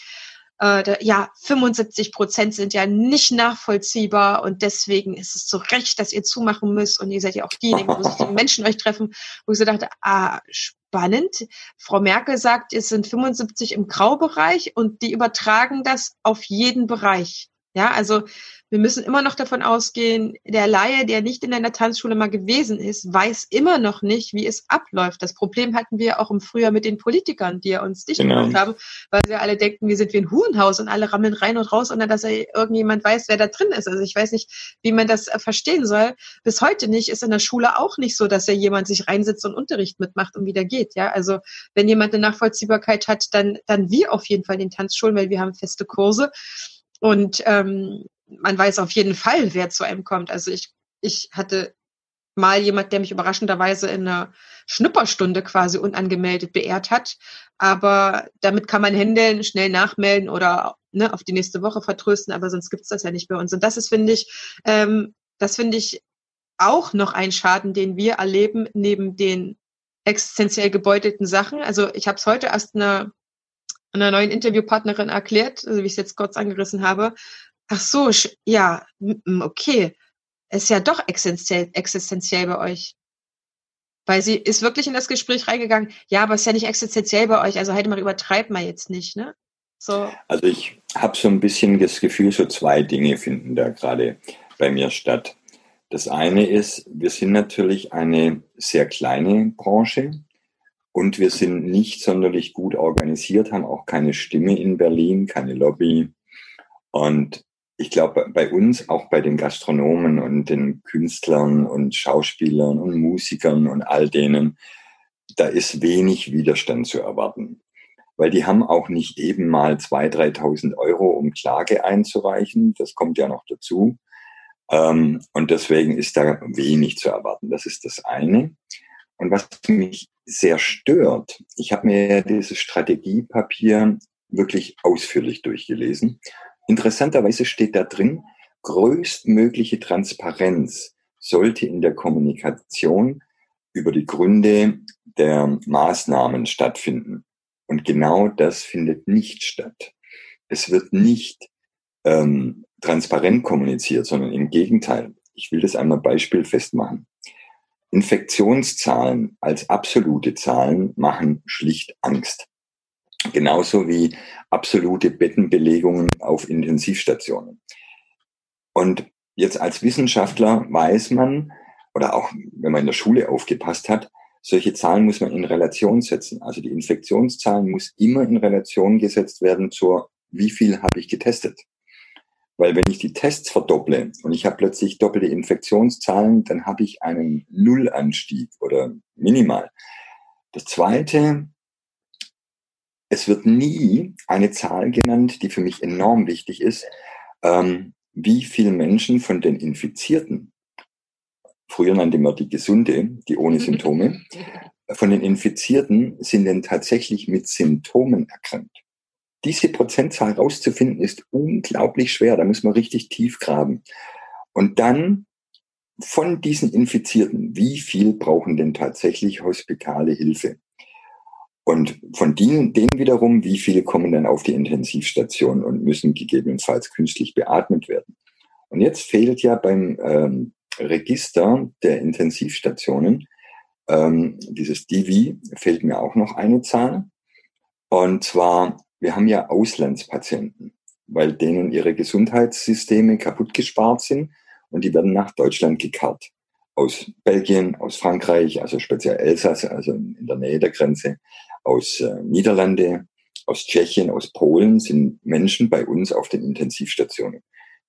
äh, ja, 75 Prozent sind ja nicht nachvollziehbar und deswegen ist es so recht, dass ihr zumachen müsst und ihr seid ja auch diejenigen, wo sich die Menschen euch treffen, wo ich so dachte, ah, spannend. Frau Merkel sagt, es sind 75 im Graubereich und die übertragen das auf jeden Bereich. Ja, also wir müssen immer noch davon ausgehen, der Laie, der nicht in einer Tanzschule mal gewesen ist, weiß immer noch nicht, wie es abläuft. Das Problem hatten wir auch im Frühjahr mit den Politikern, die uns dicht genau. gemacht haben, weil sie alle denken, wir sind wie ein Hurenhaus und alle rammeln rein und raus, ohne dass irgendjemand weiß, wer da drin ist. Also ich weiß nicht, wie man das äh, verstehen soll. Bis heute nicht ist in der Schule auch nicht so, dass ja jemand sich reinsetzt und Unterricht mitmacht und wieder geht. Ja, also wenn jemand eine Nachvollziehbarkeit hat, dann, dann wir auf jeden Fall in den Tanzschulen, weil wir haben feste Kurse. Und ähm, man weiß auf jeden Fall, wer zu einem kommt. Also ich, ich hatte mal jemand, der mich überraschenderweise in einer Schnupperstunde quasi unangemeldet beehrt hat. Aber damit kann man händeln, schnell nachmelden oder ne, auf die nächste Woche vertrösten, aber sonst gibt's das ja nicht bei uns. Und das ist, finde ich, ähm, das finde ich auch noch ein Schaden, den wir erleben, neben den existenziell gebeutelten Sachen. Also ich habe es heute erst einer, einer neuen Interviewpartnerin erklärt, also wie ich es jetzt kurz angerissen habe. Ach so, ja, okay. Ist ja doch existenziell, existenziell bei euch. Weil sie ist wirklich in das Gespräch reingegangen, ja, aber ist ja nicht existenziell bei euch, also halt mal übertreibt mal jetzt nicht, ne? So. Also ich habe so ein bisschen das Gefühl, so zwei Dinge finden da gerade bei mir statt. Das eine ist, wir sind natürlich eine sehr kleine Branche und wir sind nicht sonderlich gut organisiert, haben auch keine Stimme in Berlin, keine Lobby. Und ich glaube, bei uns, auch bei den Gastronomen und den Künstlern und Schauspielern und Musikern und all denen, da ist wenig Widerstand zu erwarten. Weil die haben auch nicht eben mal 2.000, 3.000 Euro, um Klage einzureichen. Das kommt ja noch dazu. Ähm, und deswegen ist da wenig zu erwarten. Das ist das eine. Und was mich sehr stört, ich habe mir dieses Strategiepapier wirklich ausführlich durchgelesen Interessanterweise steht da drin, größtmögliche Transparenz sollte in der Kommunikation über die Gründe der Maßnahmen stattfinden. Und genau das findet nicht statt. Es wird nicht ähm, transparent kommuniziert, sondern im Gegenteil. Ich will das einmal beispielfest machen. Infektionszahlen als absolute Zahlen machen schlicht Angst. Genauso wie absolute Bettenbelegungen auf Intensivstationen. Und jetzt als Wissenschaftler weiß man, oder auch wenn man in der Schule aufgepasst hat, solche Zahlen muss man in Relation setzen. Also die Infektionszahlen muss immer in Relation gesetzt werden zur, wie viel habe ich getestet. Weil wenn ich die Tests verdopple und ich habe plötzlich doppelte Infektionszahlen, dann habe ich einen Nullanstieg oder minimal. Das Zweite, es wird nie eine Zahl genannt, die für mich enorm wichtig ist, ähm, wie viele Menschen von den Infizierten, früher nannte man die Gesunde, die ohne Symptome, von den Infizierten sind denn tatsächlich mit Symptomen erkrankt. Diese Prozentzahl rauszufinden ist unglaublich schwer. Da muss man richtig tief graben. Und dann von diesen Infizierten, wie viel brauchen denn tatsächlich hospitale Hilfe? Und von denen, denen wiederum, wie viele kommen dann auf die Intensivstation und müssen gegebenenfalls künstlich beatmet werden. Und jetzt fehlt ja beim ähm, Register der Intensivstationen, ähm, dieses Divi, fehlt mir auch noch eine Zahl. Und zwar, wir haben ja Auslandspatienten, weil denen ihre Gesundheitssysteme kaputt gespart sind und die werden nach Deutschland gekarrt. Aus Belgien, aus Frankreich, also speziell Elsass, also in der Nähe der Grenze, aus äh, Niederlande, aus Tschechien, aus Polen sind Menschen bei uns auf den Intensivstationen.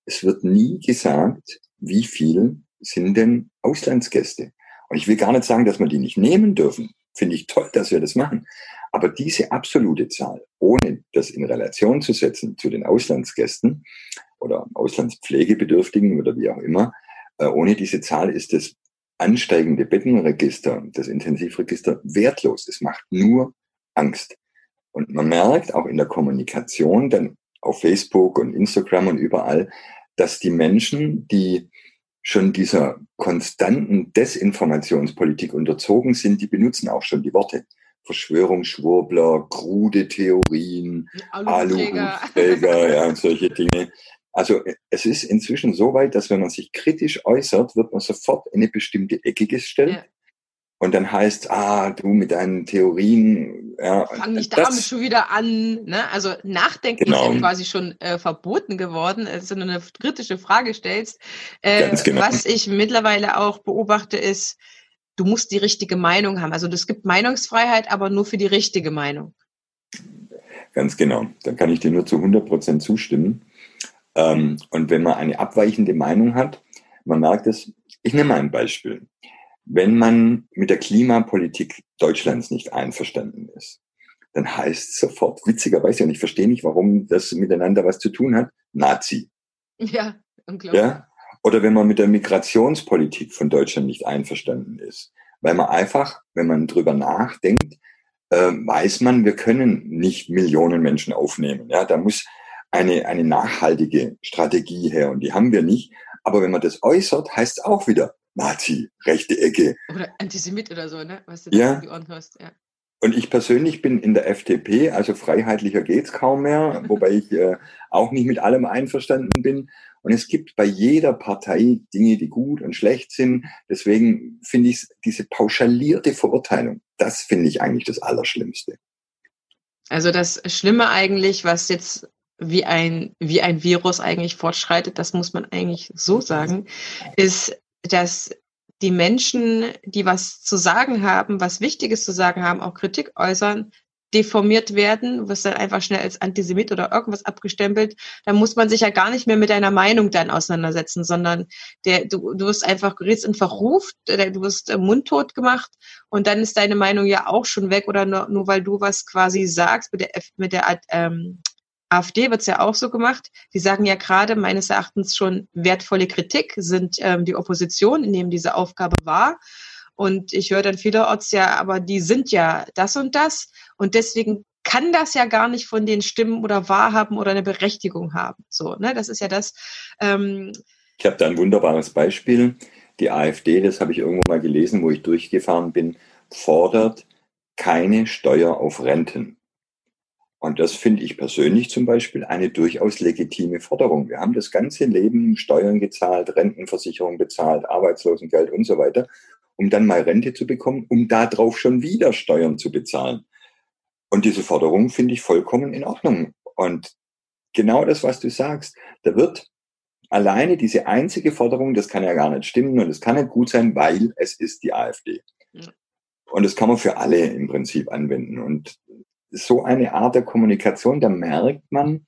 Es wird nie gesagt, wie viel sind denn Auslandsgäste. Und ich will gar nicht sagen, dass wir die nicht nehmen dürfen. Finde ich toll, dass wir das machen. Aber diese absolute Zahl, ohne das in Relation zu setzen zu den Auslandsgästen oder Auslandspflegebedürftigen oder wie auch immer, äh, ohne diese Zahl ist das ansteigende Bettenregister, das Intensivregister wertlos. Es macht nur Angst. Und man merkt auch in der Kommunikation, dann auf Facebook und Instagram und überall, dass die Menschen, die schon dieser konstanten Desinformationspolitik unterzogen sind, die benutzen auch schon die Worte. Verschwörungsschwurbler, krude Theorien, Aluhutträger, ja, solche Dinge. Also es ist inzwischen so weit, dass wenn man sich kritisch äußert, wird man sofort in eine bestimmte Ecke gestellt. Ja. Und dann heißt, ah, du mit deinen Theorien. Ja, Fang nicht damit schon wieder an. Ne? Also Nachdenken genau. ist ja quasi schon äh, verboten geworden, als du eine kritische Frage stellst. Äh, genau. Was ich mittlerweile auch beobachte, ist, du musst die richtige Meinung haben. Also es gibt Meinungsfreiheit, aber nur für die richtige Meinung. Ganz genau. Dann kann ich dir nur zu 100 Prozent zustimmen. Ähm, und wenn man eine abweichende Meinung hat, man merkt es, ich nehme mal ein Beispiel wenn man mit der Klimapolitik Deutschlands nicht einverstanden ist, dann heißt es sofort, witzigerweise, und ich verstehe nicht, warum das miteinander was zu tun hat, Nazi. Ja, unglaublich. Ja? Oder wenn man mit der Migrationspolitik von Deutschland nicht einverstanden ist. Weil man einfach, wenn man drüber nachdenkt, äh, weiß man, wir können nicht Millionen Menschen aufnehmen. Ja, da muss eine, eine nachhaltige Strategie her und die haben wir nicht. Aber wenn man das äußert, heißt es auch wieder, Nazi, rechte Ecke. Oder Antisemit oder so, ne? Was du ja. die Ohren hörst, ja. Und ich persönlich bin in der FDP, also freiheitlicher geht's kaum mehr, wobei ich äh, auch nicht mit allem einverstanden bin. Und es gibt bei jeder Partei Dinge, die gut und schlecht sind. Deswegen finde ich diese pauschalierte Verurteilung, das finde ich eigentlich das Allerschlimmste. Also das Schlimme eigentlich, was jetzt wie ein, wie ein Virus eigentlich fortschreitet, das muss man eigentlich so sagen, ist, dass die Menschen, die was zu sagen haben, was Wichtiges zu sagen haben, auch Kritik äußern, deformiert werden, wirst dann einfach schnell als Antisemit oder irgendwas abgestempelt, dann muss man sich ja gar nicht mehr mit deiner Meinung dann auseinandersetzen, sondern der, du, du wirst einfach, gerätst in Verruf, du wirst äh, mundtot gemacht und dann ist deine Meinung ja auch schon weg oder nur, nur weil du was quasi sagst mit der, mit der ähm, AfD wird es ja auch so gemacht. Die sagen ja gerade meines Erachtens schon wertvolle Kritik, sind ähm, die Opposition, nehmen diese Aufgabe wahr. Und ich höre dann vielerorts ja, aber die sind ja das und das. Und deswegen kann das ja gar nicht von den Stimmen oder wahrhaben oder eine Berechtigung haben. So, ne, das ist ja das. Ähm, ich habe da ein wunderbares Beispiel. Die AfD, das habe ich irgendwo mal gelesen, wo ich durchgefahren bin, fordert keine Steuer auf Renten. Und das finde ich persönlich zum Beispiel eine durchaus legitime Forderung. Wir haben das ganze Leben Steuern gezahlt, Rentenversicherung bezahlt, Arbeitslosengeld und so weiter, um dann mal Rente zu bekommen, um darauf schon wieder Steuern zu bezahlen. Und diese Forderung finde ich vollkommen in Ordnung. Und genau das, was du sagst, da wird alleine diese einzige Forderung, das kann ja gar nicht stimmen und es kann nicht gut sein, weil es ist die AfD. Und das kann man für alle im Prinzip anwenden. Und so eine Art der Kommunikation, da merkt man,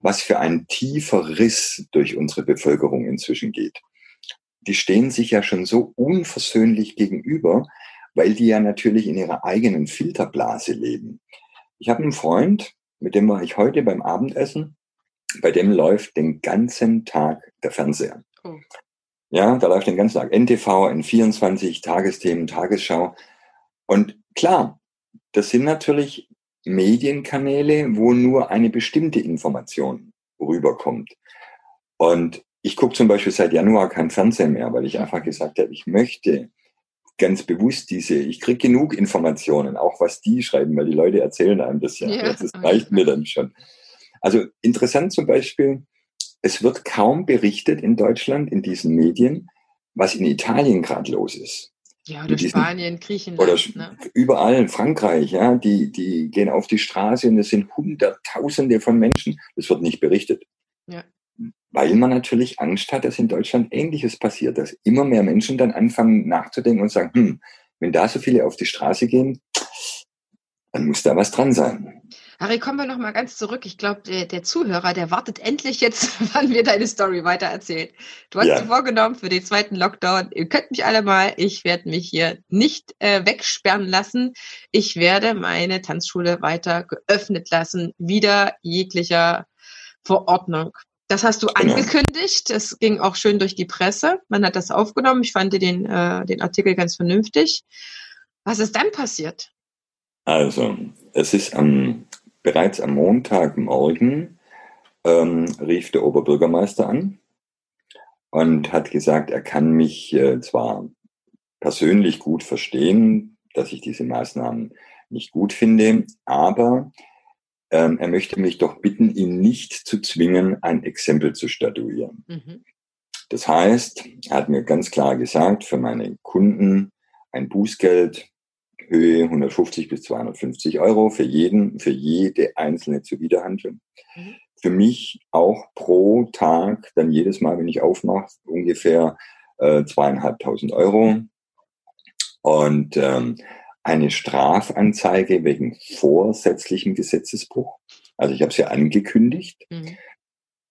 was für ein tiefer Riss durch unsere Bevölkerung inzwischen geht. Die stehen sich ja schon so unversöhnlich gegenüber, weil die ja natürlich in ihrer eigenen Filterblase leben. Ich habe einen Freund, mit dem war ich heute beim Abendessen, bei dem läuft den ganzen Tag der Fernseher. Oh. Ja, da läuft den ganzen Tag NTV, N24, Tagesthemen, Tagesschau. Und klar, das sind natürlich Medienkanäle, wo nur eine bestimmte Information rüberkommt. Und ich gucke zum Beispiel seit Januar kein Fernsehen mehr, weil ich einfach gesagt habe, ich möchte ganz bewusst diese, ich kriege genug Informationen, auch was die schreiben, weil die Leute erzählen einem das ja. ja das reicht mir dann schon. Also interessant zum Beispiel, es wird kaum berichtet in Deutschland, in diesen Medien, was in Italien gerade los ist. Ja, oder diesen, Spanien, Griechenland. Oder ne? überall in Frankreich, ja, die, die gehen auf die Straße und es sind Hunderttausende von Menschen. Das wird nicht berichtet. Ja. Weil man natürlich Angst hat, dass in Deutschland Ähnliches passiert, dass immer mehr Menschen dann anfangen nachzudenken und sagen, hm, wenn da so viele auf die Straße gehen, dann muss da was dran sein. Harry, kommen wir noch mal ganz zurück. Ich glaube, der, der, Zuhörer, der wartet endlich jetzt, wann wir deine Story weitererzählen. Du hast ja. dir vorgenommen für den zweiten Lockdown, ihr könnt mich alle mal, ich werde mich hier nicht äh, wegsperren lassen. Ich werde meine Tanzschule weiter geöffnet lassen, wieder jeglicher Verordnung. Das hast du genau. angekündigt. Das ging auch schön durch die Presse. Man hat das aufgenommen. Ich fand den, äh, den Artikel ganz vernünftig. Was ist dann passiert? Also, es ist am Bereits am Montagmorgen ähm, rief der Oberbürgermeister an und hat gesagt, er kann mich äh, zwar persönlich gut verstehen, dass ich diese Maßnahmen nicht gut finde, aber ähm, er möchte mich doch bitten, ihn nicht zu zwingen, ein Exempel zu statuieren. Mhm. Das heißt, er hat mir ganz klar gesagt, für meine Kunden ein Bußgeld Höhe 150 bis 250 Euro für jeden, für jede einzelne Zuwiderhandlung. Mhm. Für mich auch pro Tag, dann jedes Mal, wenn ich aufmache, ungefähr äh, zweieinhalbtausend Euro. Und ähm, eine Strafanzeige wegen vorsätzlichem Gesetzesbruch. Also ich habe sie angekündigt. Mhm.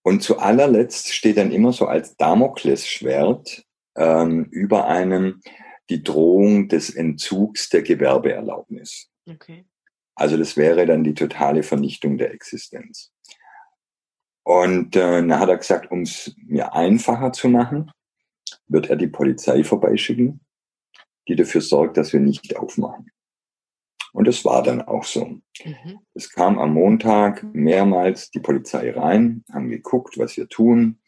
Und zu allerletzt steht dann immer so als Damoklesschwert ähm, über einem die Drohung des Entzugs der Gewerbeerlaubnis. Okay. Also das wäre dann die totale Vernichtung der Existenz. Und äh, dann hat er gesagt, um es mir einfacher zu machen, wird er die Polizei vorbeischicken, die dafür sorgt, dass wir nicht aufmachen. Und es war dann auch so. Mhm. Es kam am Montag mehrmals die Polizei rein, haben geguckt, was wir tun.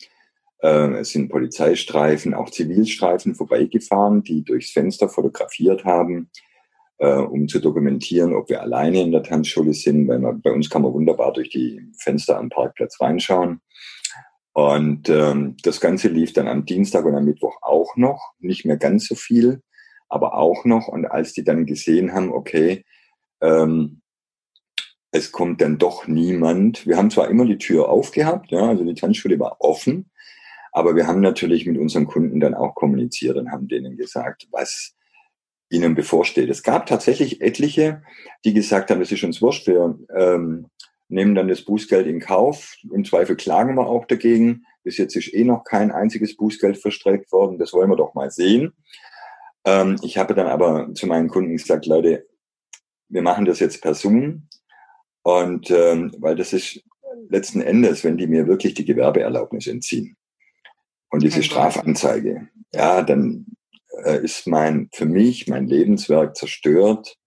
Äh, es sind Polizeistreifen, auch Zivilstreifen vorbeigefahren, die durchs Fenster fotografiert haben, äh, um zu dokumentieren, ob wir alleine in der Tanzschule sind, weil man, bei uns kann man wunderbar durch die Fenster am Parkplatz reinschauen. Und ähm, das Ganze lief dann am Dienstag und am Mittwoch auch noch, nicht mehr ganz so viel, aber auch noch. Und als die dann gesehen haben, okay, ähm, es kommt dann doch niemand. Wir haben zwar immer die Tür aufgehabt, ja, also die Tanzschule war offen, aber wir haben natürlich mit unseren Kunden dann auch kommuniziert und haben denen gesagt, was ihnen bevorsteht. Es gab tatsächlich etliche, die gesagt haben, das ist uns wurscht, wir ähm, nehmen dann das Bußgeld in Kauf. Im Zweifel klagen wir auch dagegen. Bis jetzt ist eh noch kein einziges Bußgeld verstreckt worden. Das wollen wir doch mal sehen. Ähm, ich habe dann aber zu meinen Kunden gesagt, Leute, wir machen das jetzt per Zoom. Und ähm, weil das ist letzten Endes, wenn die mir wirklich die Gewerbeerlaubnis entziehen und diese Strafanzeige, ja, dann äh, ist mein für mich mein Lebenswerk zerstört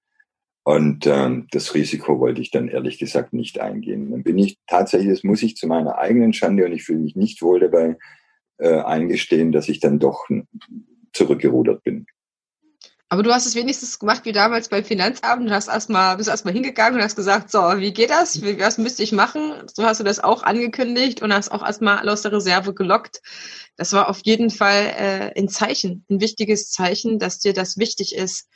und ähm, das Risiko wollte ich dann ehrlich gesagt nicht eingehen. Dann bin ich tatsächlich, das muss ich zu meiner eigenen Schande und ich fühle mich nicht wohl dabei äh, eingestehen, dass ich dann doch zurückgerudert bin. Aber du hast es wenigstens gemacht wie damals beim Finanzamt. Du hast erstmal, bist erstmal hingegangen und hast gesagt, so, wie geht das? Was müsste ich machen? So hast du das auch angekündigt und hast auch erstmal aus der Reserve gelockt. Das war auf jeden Fall äh, ein Zeichen, ein wichtiges Zeichen, dass dir das wichtig ist,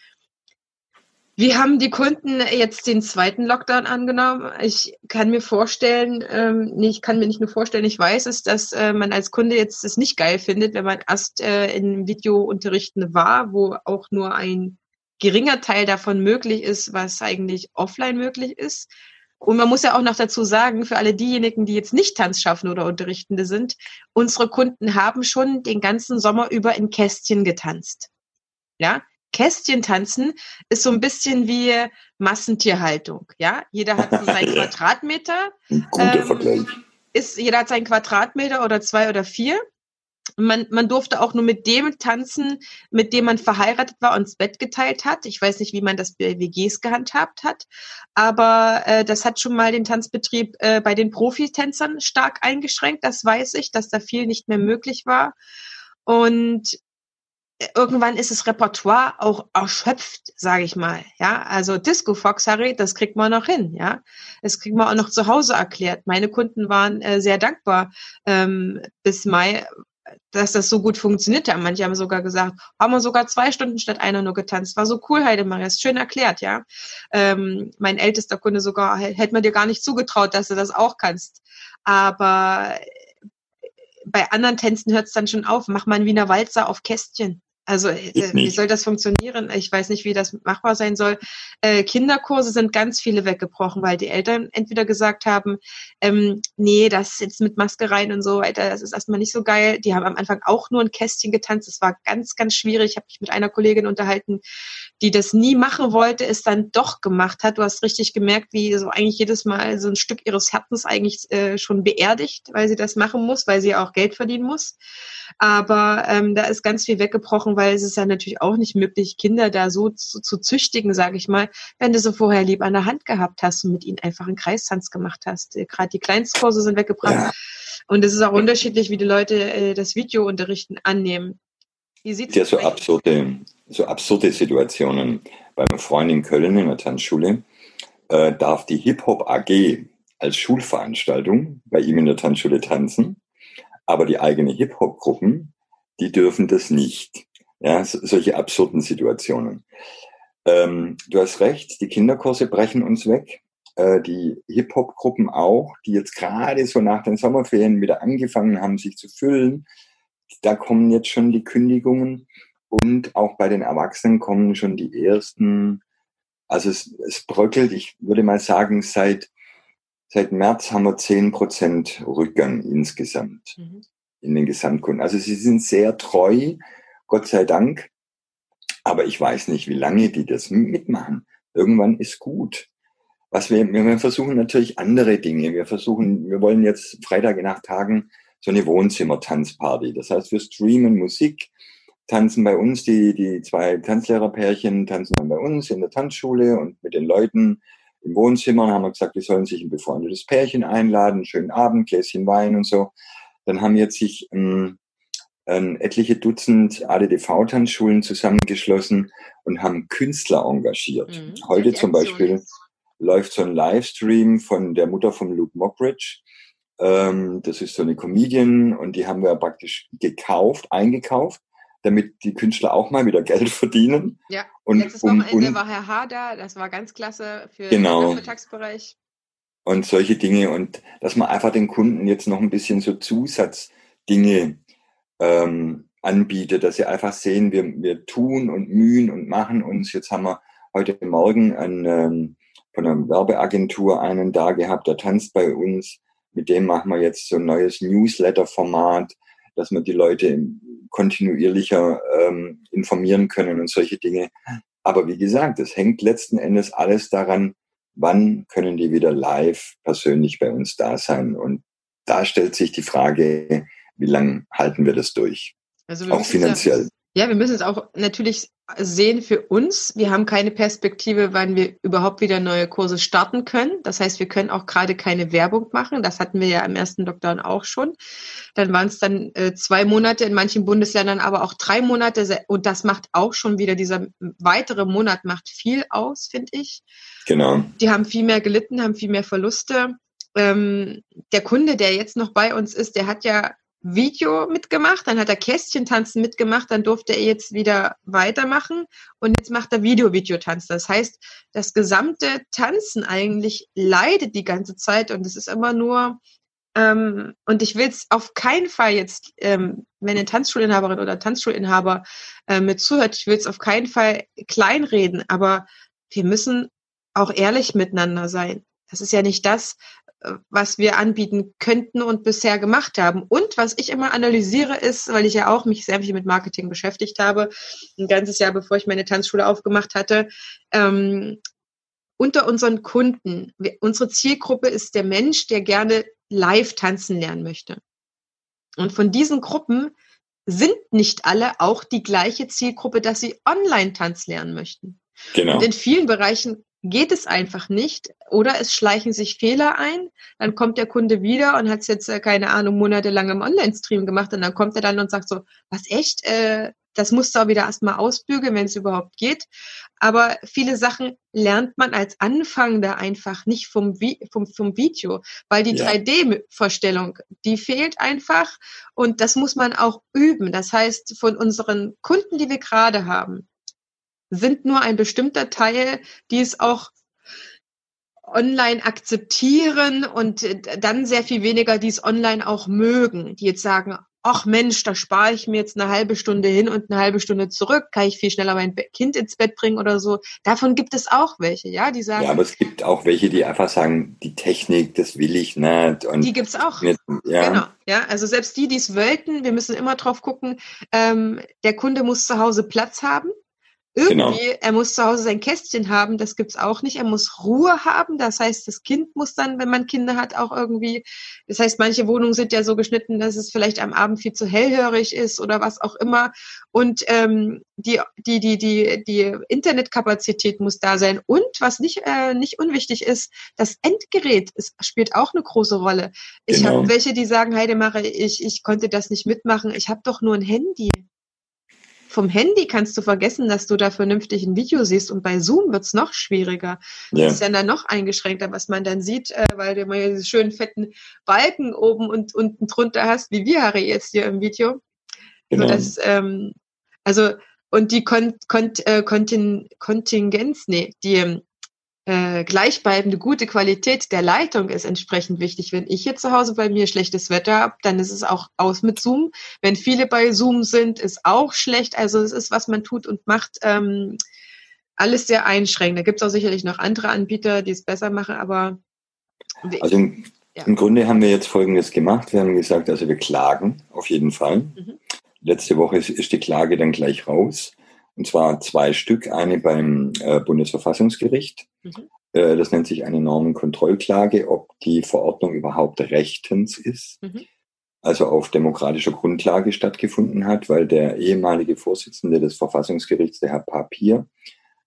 wie haben die Kunden jetzt den zweiten Lockdown angenommen? Ich kann mir vorstellen, ähm, nee, ich kann mir nicht nur vorstellen, ich weiß es, dass äh, man als Kunde jetzt es nicht geil findet, wenn man erst äh, in Videounterrichten war, wo auch nur ein geringer Teil davon möglich ist, was eigentlich offline möglich ist. Und man muss ja auch noch dazu sagen, für alle diejenigen, die jetzt nicht Tanzschaffende oder Unterrichtende sind, unsere Kunden haben schon den ganzen Sommer über in Kästchen getanzt. Ja, Kästchen tanzen ist so ein bisschen wie Massentierhaltung. Ja, jeder hat so seinen Quadratmeter. Guter ähm, Vergleich. Ist, jeder hat seinen Quadratmeter oder zwei oder vier. Man, man durfte auch nur mit dem tanzen, mit dem man verheiratet war und das Bett geteilt hat. Ich weiß nicht, wie man das bei WGs gehandhabt hat, aber äh, das hat schon mal den Tanzbetrieb äh, bei den Profitänzern stark eingeschränkt. Das weiß ich, dass da viel nicht mehr möglich war. Und irgendwann ist das Repertoire auch erschöpft, sage ich mal. Ja, also Disco Fox Harry, das kriegt man noch hin. Ja, das kriegt man auch noch zu Hause erklärt. Meine Kunden waren äh, sehr dankbar ähm, bis Mai, dass das so gut funktioniert hat. Manche haben sogar gesagt, haben wir sogar zwei Stunden statt einer nur getanzt. War so cool, Heidemarie, ist schön erklärt, ja. Ähm, mein ältester Kunde sogar, hätte man dir gar nicht zugetraut, dass du das auch kannst. Aber bei anderen Tänzen hört es dann schon auf. Mach mal einen Wiener Walzer auf Kästchen. Also äh, wie soll das funktionieren? Ich weiß nicht, wie das machbar sein soll. Äh, Kinderkurse sind ganz viele weggebrochen, weil die Eltern entweder gesagt haben, ähm, nee, das jetzt mit Maske rein und so weiter, das ist erstmal nicht so geil. Die haben am Anfang auch nur ein Kästchen getanzt. Das war ganz, ganz schwierig. Ich habe mich mit einer Kollegin unterhalten, die das nie machen wollte, es dann doch gemacht hat. Du hast richtig gemerkt, wie so eigentlich jedes Mal so ein Stück ihres Herzens eigentlich äh, schon beerdigt, weil sie das machen muss, weil sie auch Geld verdienen muss. Aber ähm, da ist ganz viel weggebrochen, weil es ist ja natürlich auch nicht möglich, Kinder da so zu, zu züchtigen, sage ich mal, wenn du so vorher lieb an der Hand gehabt hast und mit ihnen einfach einen Kreistanz gemacht hast. Äh, Gerade die Kleinstkurse sind weggebracht. Ja. Und es ist auch unterschiedlich, wie die Leute äh, das Videounterrichten annehmen. Wie sieht's ja so absurde, so absurde Situationen. Bei meinem Freund in Köln in der Tanzschule äh, darf die Hip-Hop AG als Schulveranstaltung bei ihm in der Tanzschule tanzen. Aber die eigene Hip-Hop-Gruppen, die dürfen das nicht. Ja, so, solche absurden Situationen. Ähm, du hast recht, die Kinderkurse brechen uns weg. Äh, die Hip-Hop-Gruppen auch, die jetzt gerade so nach den Sommerferien wieder angefangen haben, sich zu füllen. Da kommen jetzt schon die Kündigungen und auch bei den Erwachsenen kommen schon die ersten, also es, es bröckelt, ich würde mal sagen, seit, seit März haben wir zehn Prozent Rückgang insgesamt mhm. in den Gesamtkunden. Also sie sind sehr treu, Gott sei Dank. Aber ich weiß nicht, wie lange die das mitmachen. Irgendwann ist gut. Was wir, wir versuchen natürlich andere Dinge. Wir versuchen, wir wollen jetzt Freitag nach Tagen so eine Wohnzimmer-Tanzparty. Das heißt, wir streamen Musik, tanzen bei uns, die, die zwei Tanzlehrerpärchen tanzen dann bei uns in der Tanzschule und mit den Leuten im Wohnzimmer haben wir gesagt, die sollen sich ein befreundetes Pärchen einladen, schönen Abend, Gläschen Wein und so. Dann haben jetzt sich ähm, ähm, etliche Dutzend ADDV-Tanzschulen zusammengeschlossen und haben Künstler engagiert. Mhm. Heute zum Beispiel läuft so ein Livestream von der Mutter von Luke Mockridge. Ähm, das ist so eine Comedian und die haben wir praktisch gekauft, eingekauft damit die Künstler auch mal wieder Geld verdienen. Ja, und, letztes um, Wochenende war Herr Hader, das war ganz klasse für genau. den Nachmittagsbereich. Und solche Dinge und dass man einfach den Kunden jetzt noch ein bisschen so Zusatzdinge ähm, anbietet, dass sie einfach sehen, wir, wir tun und mühen und machen uns. Jetzt haben wir heute Morgen einen, ähm, von einer Werbeagentur einen da gehabt, der tanzt bei uns. Mit dem machen wir jetzt so ein neues Newsletter-Format, dass wir die Leute kontinuierlicher ähm, informieren können und solche Dinge. Aber wie gesagt, es hängt letzten Endes alles daran, wann können die wieder live persönlich bei uns da sein. Und da stellt sich die Frage, wie lange halten wir das durch? Also auch finanziell. Ja, wir müssen es auch natürlich sehen für uns. Wir haben keine Perspektive, wann wir überhaupt wieder neue Kurse starten können. Das heißt, wir können auch gerade keine Werbung machen. Das hatten wir ja im ersten Lockdown auch schon. Dann waren es dann äh, zwei Monate, in manchen Bundesländern aber auch drei Monate. Und das macht auch schon wieder, dieser weitere Monat macht viel aus, finde ich. Genau. Die haben viel mehr gelitten, haben viel mehr Verluste. Ähm, der Kunde, der jetzt noch bei uns ist, der hat ja Video mitgemacht, dann hat er Kästchentanzen mitgemacht, dann durfte er jetzt wieder weitermachen und jetzt macht er Video-Videotanz. Das heißt, das gesamte Tanzen eigentlich leidet die ganze Zeit und es ist immer nur, ähm, und ich will es auf keinen Fall jetzt, ähm, wenn eine Tanzschulinhaberin oder Tanzschulinhaber äh, mit zuhört, ich will es auf keinen Fall kleinreden, aber wir müssen auch ehrlich miteinander sein. Das ist ja nicht das, was wir anbieten könnten und bisher gemacht haben. Und was ich immer analysiere ist, weil ich ja auch mich sehr viel mit Marketing beschäftigt habe, ein ganzes Jahr bevor ich meine Tanzschule aufgemacht hatte, ähm, unter unseren Kunden, unsere Zielgruppe ist der Mensch, der gerne live tanzen lernen möchte. Und von diesen Gruppen sind nicht alle auch die gleiche Zielgruppe, dass sie online Tanz lernen möchten. Genau. Und in vielen Bereichen geht es einfach nicht. Oder es schleichen sich Fehler ein, dann kommt der Kunde wieder und hat es jetzt, äh, keine Ahnung, monatelang im Online-Stream gemacht und dann kommt er dann und sagt so, was echt, äh, das musst du auch wieder erstmal ausbügeln, wenn es überhaupt geht. Aber viele Sachen lernt man als Anfangender einfach nicht vom, Vi vom, vom Video, weil die ja. 3D-Vorstellung, die fehlt einfach und das muss man auch üben. Das heißt, von unseren Kunden, die wir gerade haben, sind nur ein bestimmter Teil, die es auch online akzeptieren und äh, dann sehr viel weniger, die es online auch mögen, die jetzt sagen, ach Mensch, da spare ich mir jetzt eine halbe Stunde hin und eine halbe Stunde zurück, kann ich viel schneller mein Kind ins Bett bringen oder so. Davon gibt es auch welche, ja, die sagen. Ja, aber es gibt auch welche, die einfach sagen, die Technik, das will ich nicht. Und die gibt's auch. Mit, ja. Genau, ja, also selbst die, die es wollten, wir müssen immer drauf gucken, ähm, der Kunde muss zu Hause Platz haben. Genau. Irgendwie, genau. er muss zu Hause sein Kästchen haben, das gibt's auch nicht. Er muss Ruhe haben, das heißt, das Kind muss dann, wenn man Kinder hat, auch irgendwie, das heißt, manche Wohnungen sind ja so geschnitten, dass es vielleicht am Abend viel zu hellhörig ist oder was auch immer. Und ähm, die, die, die, die, die Internetkapazität muss da sein. Und was nicht, äh, nicht unwichtig ist, das Endgerät ist, spielt auch eine große Rolle. Ich genau. habe welche, die sagen, Heidemacher, ich, ich konnte das nicht mitmachen, ich habe doch nur ein Handy vom Handy kannst du vergessen, dass du da vernünftig ein Video siehst und bei Zoom wird's noch schwieriger. Das ja. ist ja dann noch eingeschränkter, was man dann sieht, äh, weil du mal diese schönen fetten Balken oben und unten drunter hast, wie wir, Harry, jetzt hier im Video. Genau. So, dass, ähm, Also, und die Kon Kon äh, Kontin Kontingenz, nee, die äh, gleichbleibende gute Qualität der Leitung ist entsprechend wichtig. Wenn ich hier zu Hause bei mir schlechtes Wetter habe, dann ist es auch aus mit Zoom. Wenn viele bei Zoom sind, ist auch schlecht. Also es ist, was man tut und macht, ähm, alles sehr einschränkend. Da gibt es auch sicherlich noch andere Anbieter, die es besser machen, aber also im, ja. im, Grunde haben wir jetzt Folgendes gemacht. Wir haben gesagt, also wir klagen auf jeden Fall. Mhm. Letzte Woche ist, ist, die Klage dann gleich raus. Und zwar zwei Stück. Eine beim äh, Bundesverfassungsgericht. Mhm. Äh, das nennt sich eine Normenkontrollklage, ob die Verordnung überhaupt rechtens ist. Mhm. Also auf demokratischer Grundlage stattgefunden hat, weil der ehemalige Vorsitzende des Verfassungsgerichts, der Herr Papier,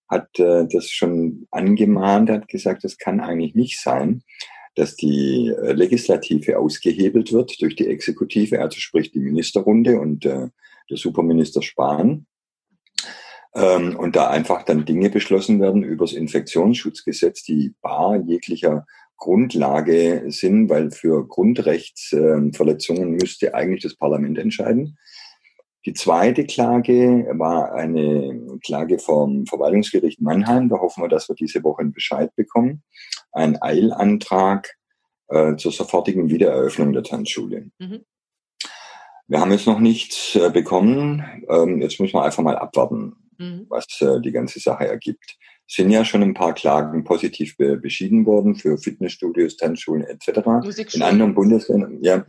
hat äh, das schon angemahnt, hat gesagt, das kann eigentlich nicht sein, dass die äh, Legislative ausgehebelt wird durch die Exekutive, also sprich die Ministerrunde und äh, der Superminister Spahn. Ähm, und da einfach dann Dinge beschlossen werden übers Infektionsschutzgesetz, die bar jeglicher Grundlage sind, weil für Grundrechtsverletzungen müsste eigentlich das Parlament entscheiden. Die zweite Klage war eine Klage vom Verwaltungsgericht Mannheim. Da hoffen wir, dass wir diese Woche einen Bescheid bekommen. Ein Eilantrag äh, zur sofortigen Wiedereröffnung der Tanzschule. Mhm. Wir haben jetzt noch nichts äh, bekommen. Ähm, jetzt müssen wir einfach mal abwarten, mhm. was äh, die ganze Sache ergibt. Es sind ja schon ein paar Klagen positiv be beschieden worden für Fitnessstudios, Tanzschulen etc. In anderen Bundesländern. Ja,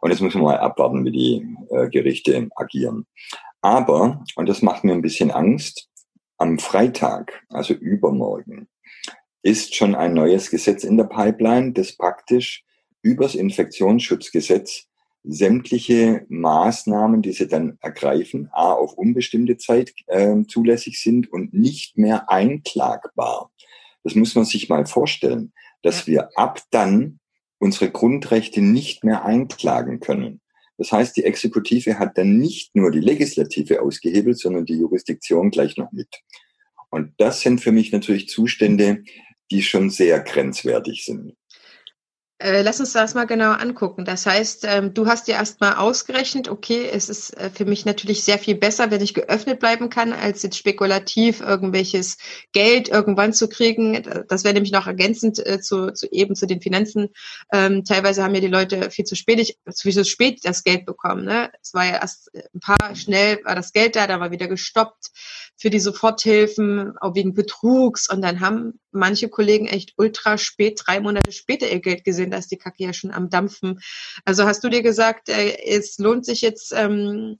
und jetzt müssen wir mal abwarten, wie die äh, Gerichte agieren. Aber, und das macht mir ein bisschen Angst, am Freitag, also übermorgen, ist schon ein neues Gesetz in der Pipeline, das praktisch übers Infektionsschutzgesetz sämtliche Maßnahmen, die sie dann ergreifen, a auf unbestimmte Zeit äh, zulässig sind und nicht mehr einklagbar. Das muss man sich mal vorstellen, dass wir ab dann unsere Grundrechte nicht mehr einklagen können. Das heißt, die Exekutive hat dann nicht nur die Legislative ausgehebelt, sondern die Jurisdiktion gleich noch mit. Und das sind für mich natürlich Zustände, die schon sehr grenzwertig sind. Äh, lass uns das mal genauer angucken. Das heißt, ähm, du hast dir erstmal ausgerechnet, okay, es ist äh, für mich natürlich sehr viel besser, wenn ich geöffnet bleiben kann, als jetzt spekulativ irgendwelches Geld irgendwann zu kriegen. Das wäre nämlich noch ergänzend äh, zu, zu eben zu den Finanzen. Ähm, teilweise haben ja die Leute viel zu spät, viel zu spät das Geld bekommen. Ne? Es war ja erst ein paar schnell war das Geld da, da war wieder gestoppt für die Soforthilfen, auch wegen Betrugs. Und dann haben manche Kollegen echt ultra spät, drei Monate später ihr Geld gesehen, da ist die Kacke ja schon am Dampfen. Also hast du dir gesagt, äh, es lohnt sich jetzt ähm,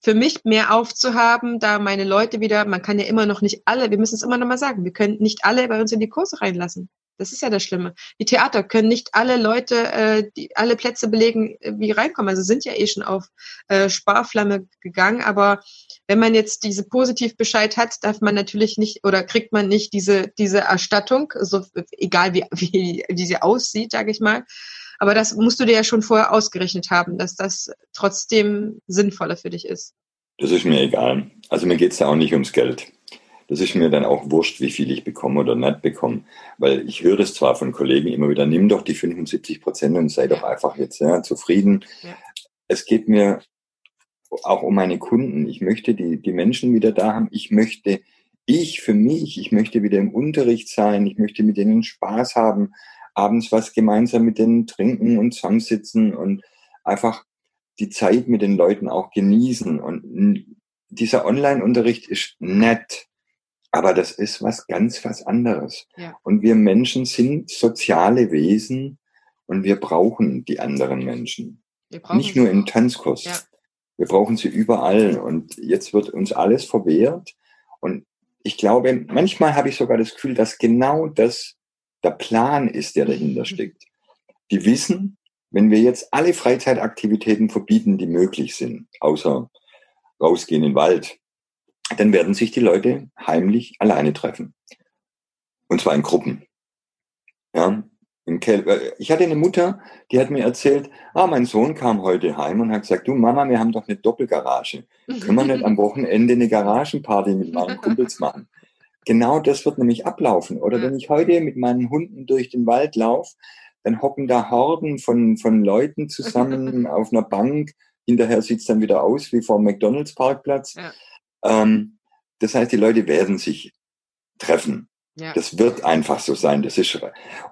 für mich mehr aufzuhaben, da meine Leute wieder, man kann ja immer noch nicht alle, wir müssen es immer noch mal sagen, wir können nicht alle bei uns in die Kurse reinlassen. Das ist ja das Schlimme. Die Theater können nicht alle Leute, äh, die alle Plätze belegen, äh, wie reinkommen. Also sind ja eh schon auf äh, Sparflamme gegangen. Aber wenn man jetzt diese Positivbescheid hat, darf man natürlich nicht oder kriegt man nicht diese diese Erstattung, so egal wie wie, wie sie aussieht, sage ich mal. Aber das musst du dir ja schon vorher ausgerechnet haben, dass das trotzdem sinnvoller für dich ist. Das ist mir egal. Also mir geht's ja auch nicht ums Geld das ist mir dann auch wurscht, wie viel ich bekomme oder nicht bekomme. Weil ich höre es zwar von Kollegen immer wieder, nimm doch die 75 Prozent und sei doch einfach jetzt ja, zufrieden. Ja. Es geht mir auch um meine Kunden. Ich möchte die, die Menschen wieder da haben. Ich möchte, ich für mich, ich möchte wieder im Unterricht sein. Ich möchte mit denen Spaß haben, abends was gemeinsam mit denen trinken und zusammensitzen und einfach die Zeit mit den Leuten auch genießen. Und dieser Online-Unterricht ist nett. Aber das ist was ganz was anderes. Ja. Und wir Menschen sind soziale Wesen und wir brauchen die anderen Menschen. Nicht nur im Tanzkurs. Ja. Wir brauchen sie überall. Und jetzt wird uns alles verwehrt. Und ich glaube, manchmal habe ich sogar das Gefühl, dass genau das der Plan ist, der dahinter steckt. Die wissen, wenn wir jetzt alle Freizeitaktivitäten verbieten, die möglich sind, außer rausgehen in den Wald, dann werden sich die Leute heimlich alleine treffen. Und zwar in Gruppen. Ja, im Kel ich hatte eine Mutter, die hat mir erzählt, ah, mein Sohn kam heute heim und hat gesagt, du Mama, wir haben doch eine Doppelgarage. Können wir nicht am Wochenende eine Garagenparty mit meinen Kumpels machen? Genau das wird nämlich ablaufen. Oder wenn ich heute mit meinen Hunden durch den Wald laufe, dann hocken da Horden von, von Leuten zusammen auf einer Bank hinterher sieht es dann wieder aus wie vor dem McDonalds-Parkplatz. Ja. Ähm, das heißt, die Leute werden sich treffen. Ja. Das wird einfach so sein. Das ist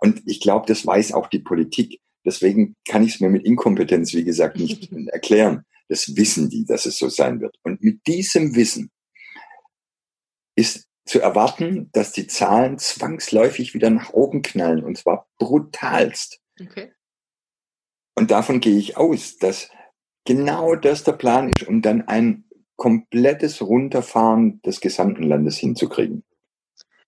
und ich glaube, das weiß auch die Politik. Deswegen kann ich es mir mit Inkompetenz, wie gesagt, nicht erklären. Das wissen die, dass es so sein wird. Und mit diesem Wissen ist zu erwarten, dass die Zahlen zwangsläufig wieder nach oben knallen und zwar brutalst. Okay. Und davon gehe ich aus, dass genau das der Plan ist, um dann ein komplettes Runterfahren des gesamten Landes hinzukriegen.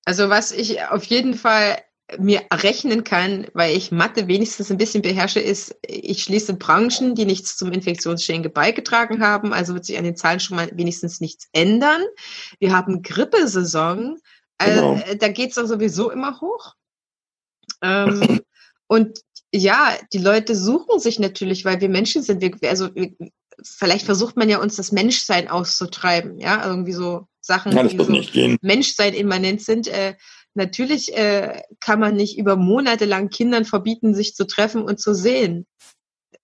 Also was ich auf jeden Fall mir rechnen kann, weil ich Mathe wenigstens ein bisschen beherrsche, ist, ich schließe Branchen, die nichts zum Infektionsgeschehen beigetragen haben. Also wird sich an den Zahlen schon mal wenigstens nichts ändern. Wir haben Grippesaison. Genau. Äh, da geht es sowieso immer hoch. Ähm, und ja, die Leute suchen sich natürlich, weil wir Menschen sind. Wir, also wir, vielleicht versucht man ja uns das Menschsein auszutreiben, ja, irgendwie so Sachen, ja, die so Menschsein immanent sind. Äh, natürlich äh, kann man nicht über Monate lang Kindern verbieten, sich zu treffen und zu sehen.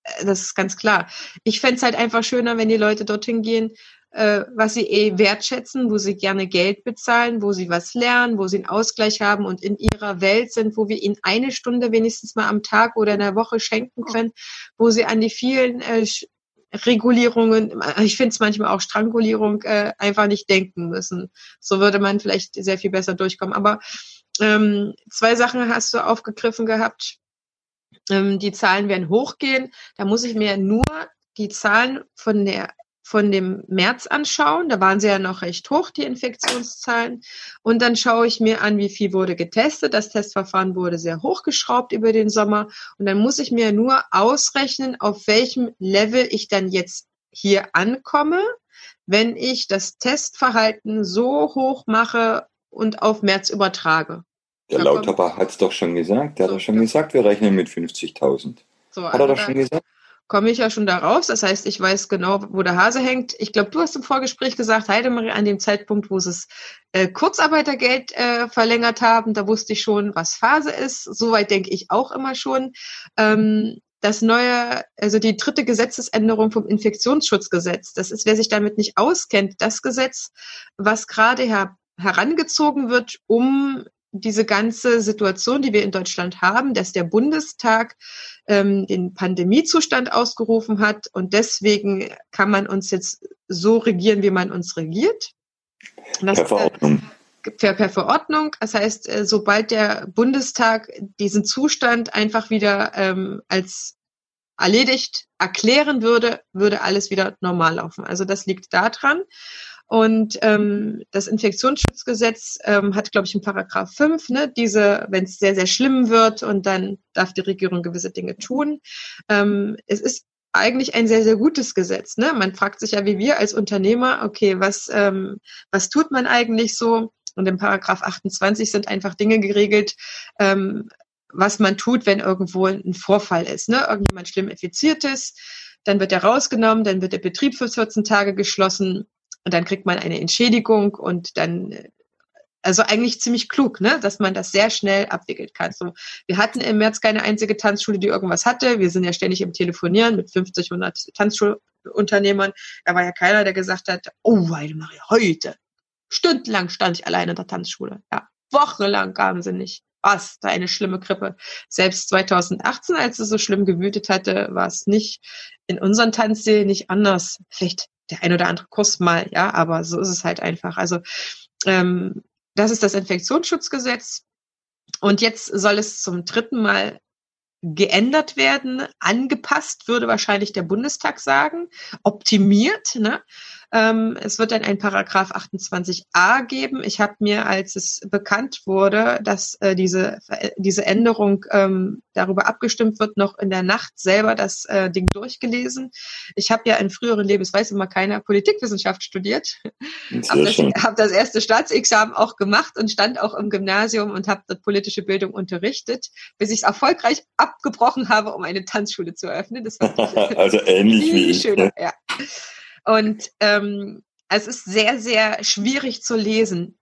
Äh, das ist ganz klar. Ich fände es halt einfach schöner, wenn die Leute dorthin gehen, äh, was sie eh wertschätzen, wo sie gerne Geld bezahlen, wo sie was lernen, wo sie einen Ausgleich haben und in ihrer Welt sind, wo wir ihnen eine Stunde wenigstens mal am Tag oder in der Woche schenken können, wo sie an die vielen äh, Regulierungen, ich finde es manchmal auch Strangulierung, äh, einfach nicht denken müssen. So würde man vielleicht sehr viel besser durchkommen. Aber ähm, zwei Sachen hast du aufgegriffen gehabt. Ähm, die Zahlen werden hochgehen. Da muss ich mir nur die Zahlen von der von dem März anschauen. Da waren sie ja noch recht hoch, die Infektionszahlen. Und dann schaue ich mir an, wie viel wurde getestet. Das Testverfahren wurde sehr hochgeschraubt über den Sommer. Und dann muss ich mir nur ausrechnen, auf welchem Level ich dann jetzt hier ankomme, wenn ich das Testverhalten so hoch mache und auf März übertrage. Der Lauterbach hat es doch schon gesagt. Der so, hat doch schon gesagt, wir rechnen mit 50.000. So, hat er doch schon gesagt? Komme ich ja schon da raus. Das heißt, ich weiß genau, wo der Hase hängt. Ich glaube, du hast im Vorgespräch gesagt, Heidemarie, an dem Zeitpunkt, wo sie das äh, Kurzarbeitergeld äh, verlängert haben, da wusste ich schon, was Phase ist. Soweit denke ich auch immer schon. Ähm, das neue, also die dritte Gesetzesänderung vom Infektionsschutzgesetz, das ist, wer sich damit nicht auskennt, das Gesetz, was gerade her herangezogen wird, um diese ganze Situation, die wir in Deutschland haben, dass der Bundestag ähm, den Pandemiezustand ausgerufen hat und deswegen kann man uns jetzt so regieren, wie man uns regiert. Das, per Verordnung. Per, per Verordnung. Das heißt, äh, sobald der Bundestag diesen Zustand einfach wieder ähm, als erledigt erklären würde, würde alles wieder normal laufen. Also das liegt daran. Und ähm, das Infektionsschutzgesetz ähm, hat, glaube ich, in Paragraph 5, ne, diese, wenn es sehr, sehr schlimm wird und dann darf die Regierung gewisse Dinge tun. Ähm, es ist eigentlich ein sehr, sehr gutes Gesetz. Ne? Man fragt sich ja, wie wir als Unternehmer, okay, was, ähm, was tut man eigentlich so? Und im Paragraph 28 sind einfach Dinge geregelt, ähm, was man tut, wenn irgendwo ein Vorfall ist. Ne? Irgendjemand schlimm infiziert ist, dann wird er rausgenommen, dann wird der Betrieb für 14 Tage geschlossen und dann kriegt man eine Entschädigung und dann also eigentlich ziemlich klug, ne, dass man das sehr schnell abwickeln kann. So, wir hatten im März keine einzige Tanzschule, die irgendwas hatte. Wir sind ja ständig im Telefonieren mit 50, 100 Tanzschulunternehmern. Da war ja keiner, der gesagt hat, oh, Maria, heute. Stundenlang stand ich alleine in der Tanzschule. Ja, wochenlang kamen sie nicht. Was, da eine schlimme Grippe. Selbst 2018, als es so schlimm gewütet hatte, war es nicht in unseren Tanzsälen nicht anders. Vielleicht der ein oder andere Kurs mal, ja, aber so ist es halt einfach. Also ähm, das ist das Infektionsschutzgesetz. Und jetzt soll es zum dritten Mal geändert werden, angepasst, würde wahrscheinlich der Bundestag sagen, optimiert. Ne? Ähm, es wird dann ein Paragraph 28a geben. Ich habe mir, als es bekannt wurde, dass äh, diese, äh, diese Änderung ähm, darüber abgestimmt wird, noch in der Nacht selber das äh, Ding durchgelesen. Ich habe ja in früheren Lebens, weiß immer keiner, Politikwissenschaft studiert. Habe das, hab das erste Staatsexamen auch gemacht und stand auch im Gymnasium und habe dort politische Bildung unterrichtet, bis ich es erfolgreich abgebrochen habe, um eine Tanzschule zu eröffnen. Das war also ähnlich wie ich. Schöner, ja. Und ähm, es ist sehr, sehr schwierig zu lesen.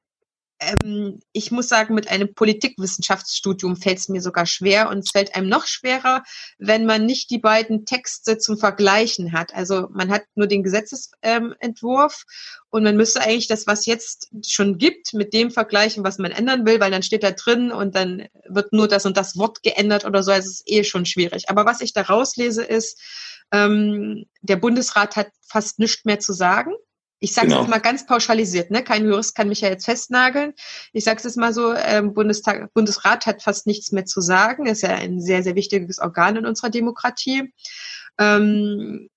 ähm, ich muss sagen, mit einem Politikwissenschaftsstudium fällt es mir sogar schwer und es fällt einem noch schwerer, wenn man nicht die beiden Texte zum Vergleichen hat. Also man hat nur den Gesetzesentwurf ähm, und man müsste eigentlich das, was jetzt schon gibt, mit dem vergleichen, was man ändern will, weil dann steht da drin und dann wird nur das und das Wort geändert oder so. Also es ist eh schon schwierig. Aber was ich da rauslese ist, ähm, der Bundesrat hat fast nichts mehr zu sagen. Ich sage es genau. jetzt mal ganz pauschalisiert, ne? Kein Jurist kann mich ja jetzt festnageln. Ich sage es mal so, ähm, Bundestag, Bundesrat hat fast nichts mehr zu sagen. Ist ja ein sehr, sehr wichtiges Organ in unserer Demokratie. Ähm,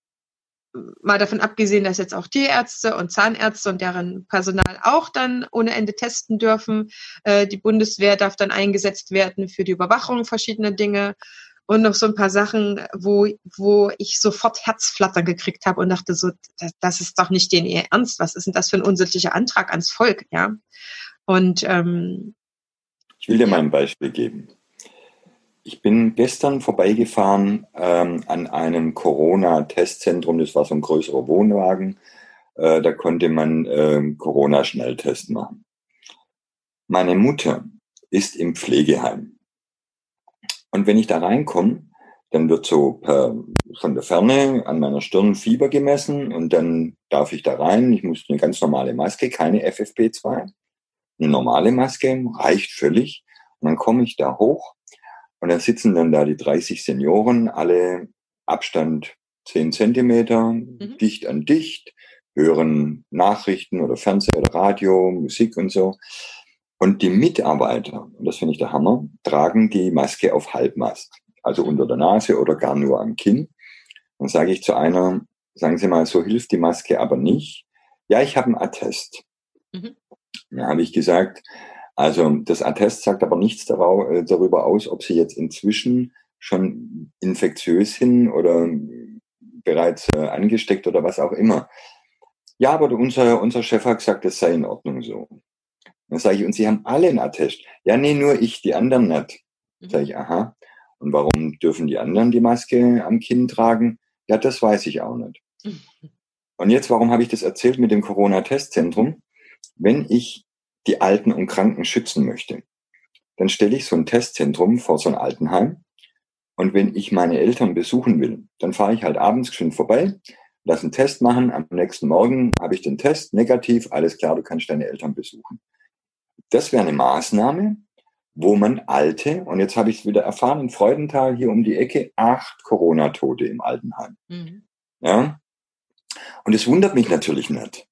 mal davon abgesehen, dass jetzt auch Tierärzte und Zahnärzte und deren Personal auch dann ohne Ende testen dürfen. Äh, die Bundeswehr darf dann eingesetzt werden für die Überwachung verschiedener Dinge und noch so ein paar Sachen, wo, wo ich sofort Herzflatter gekriegt habe und dachte so, das, das ist doch nicht den ihr Ernst, was ist denn das für ein unsittlicher Antrag ans Volk, ja? Und ähm, ich will dir mal ein Beispiel geben. Ich bin gestern vorbeigefahren ähm, an einem Corona-Testzentrum, das war so ein größerer Wohnwagen. Äh, da konnte man äh, Corona-Schnelltest machen. Meine Mutter ist im Pflegeheim. Und wenn ich da reinkomme, dann wird so per, von der Ferne an meiner Stirn Fieber gemessen und dann darf ich da rein. Ich muss eine ganz normale Maske, keine FFP2. Eine normale Maske reicht völlig. Und dann komme ich da hoch und dann sitzen dann da die 30 Senioren, alle Abstand 10 Zentimeter, mhm. dicht an dicht, hören Nachrichten oder Fernseher oder Radio, Musik und so. Und die Mitarbeiter, und das finde ich der Hammer, tragen die Maske auf Halbmast, also unter der Nase oder gar nur am Kinn. Dann sage ich zu einer, sagen Sie mal, so hilft die Maske aber nicht. Ja, ich habe einen Attest. Mhm. Dann habe ich gesagt, also das Attest sagt aber nichts äh, darüber aus, ob Sie jetzt inzwischen schon infektiös sind oder bereits äh, angesteckt oder was auch immer. Ja, aber unser, unser Chef hat gesagt, das sei in Ordnung so. Dann sage ich, und Sie haben alle einen Attest. Ja, nee, nur ich, die anderen nicht. Mhm. Sage ich, aha. Und warum dürfen die anderen die Maske am Kinn tragen? Ja, das weiß ich auch nicht. Und jetzt, warum habe ich das erzählt mit dem Corona-Testzentrum? Wenn ich die Alten und Kranken schützen möchte, dann stelle ich so ein Testzentrum vor so ein Altenheim. Und wenn ich meine Eltern besuchen will, dann fahre ich halt abends schön vorbei, lass einen Test machen. Am nächsten Morgen habe ich den Test, negativ, alles klar, du kannst deine Eltern besuchen. Das wäre eine Maßnahme, wo man alte, und jetzt habe ich es wieder erfahren, in Freudenthal hier um die Ecke, acht Corona-Tote im Altenheim. Mhm. Ja? Und es wundert mich natürlich nicht,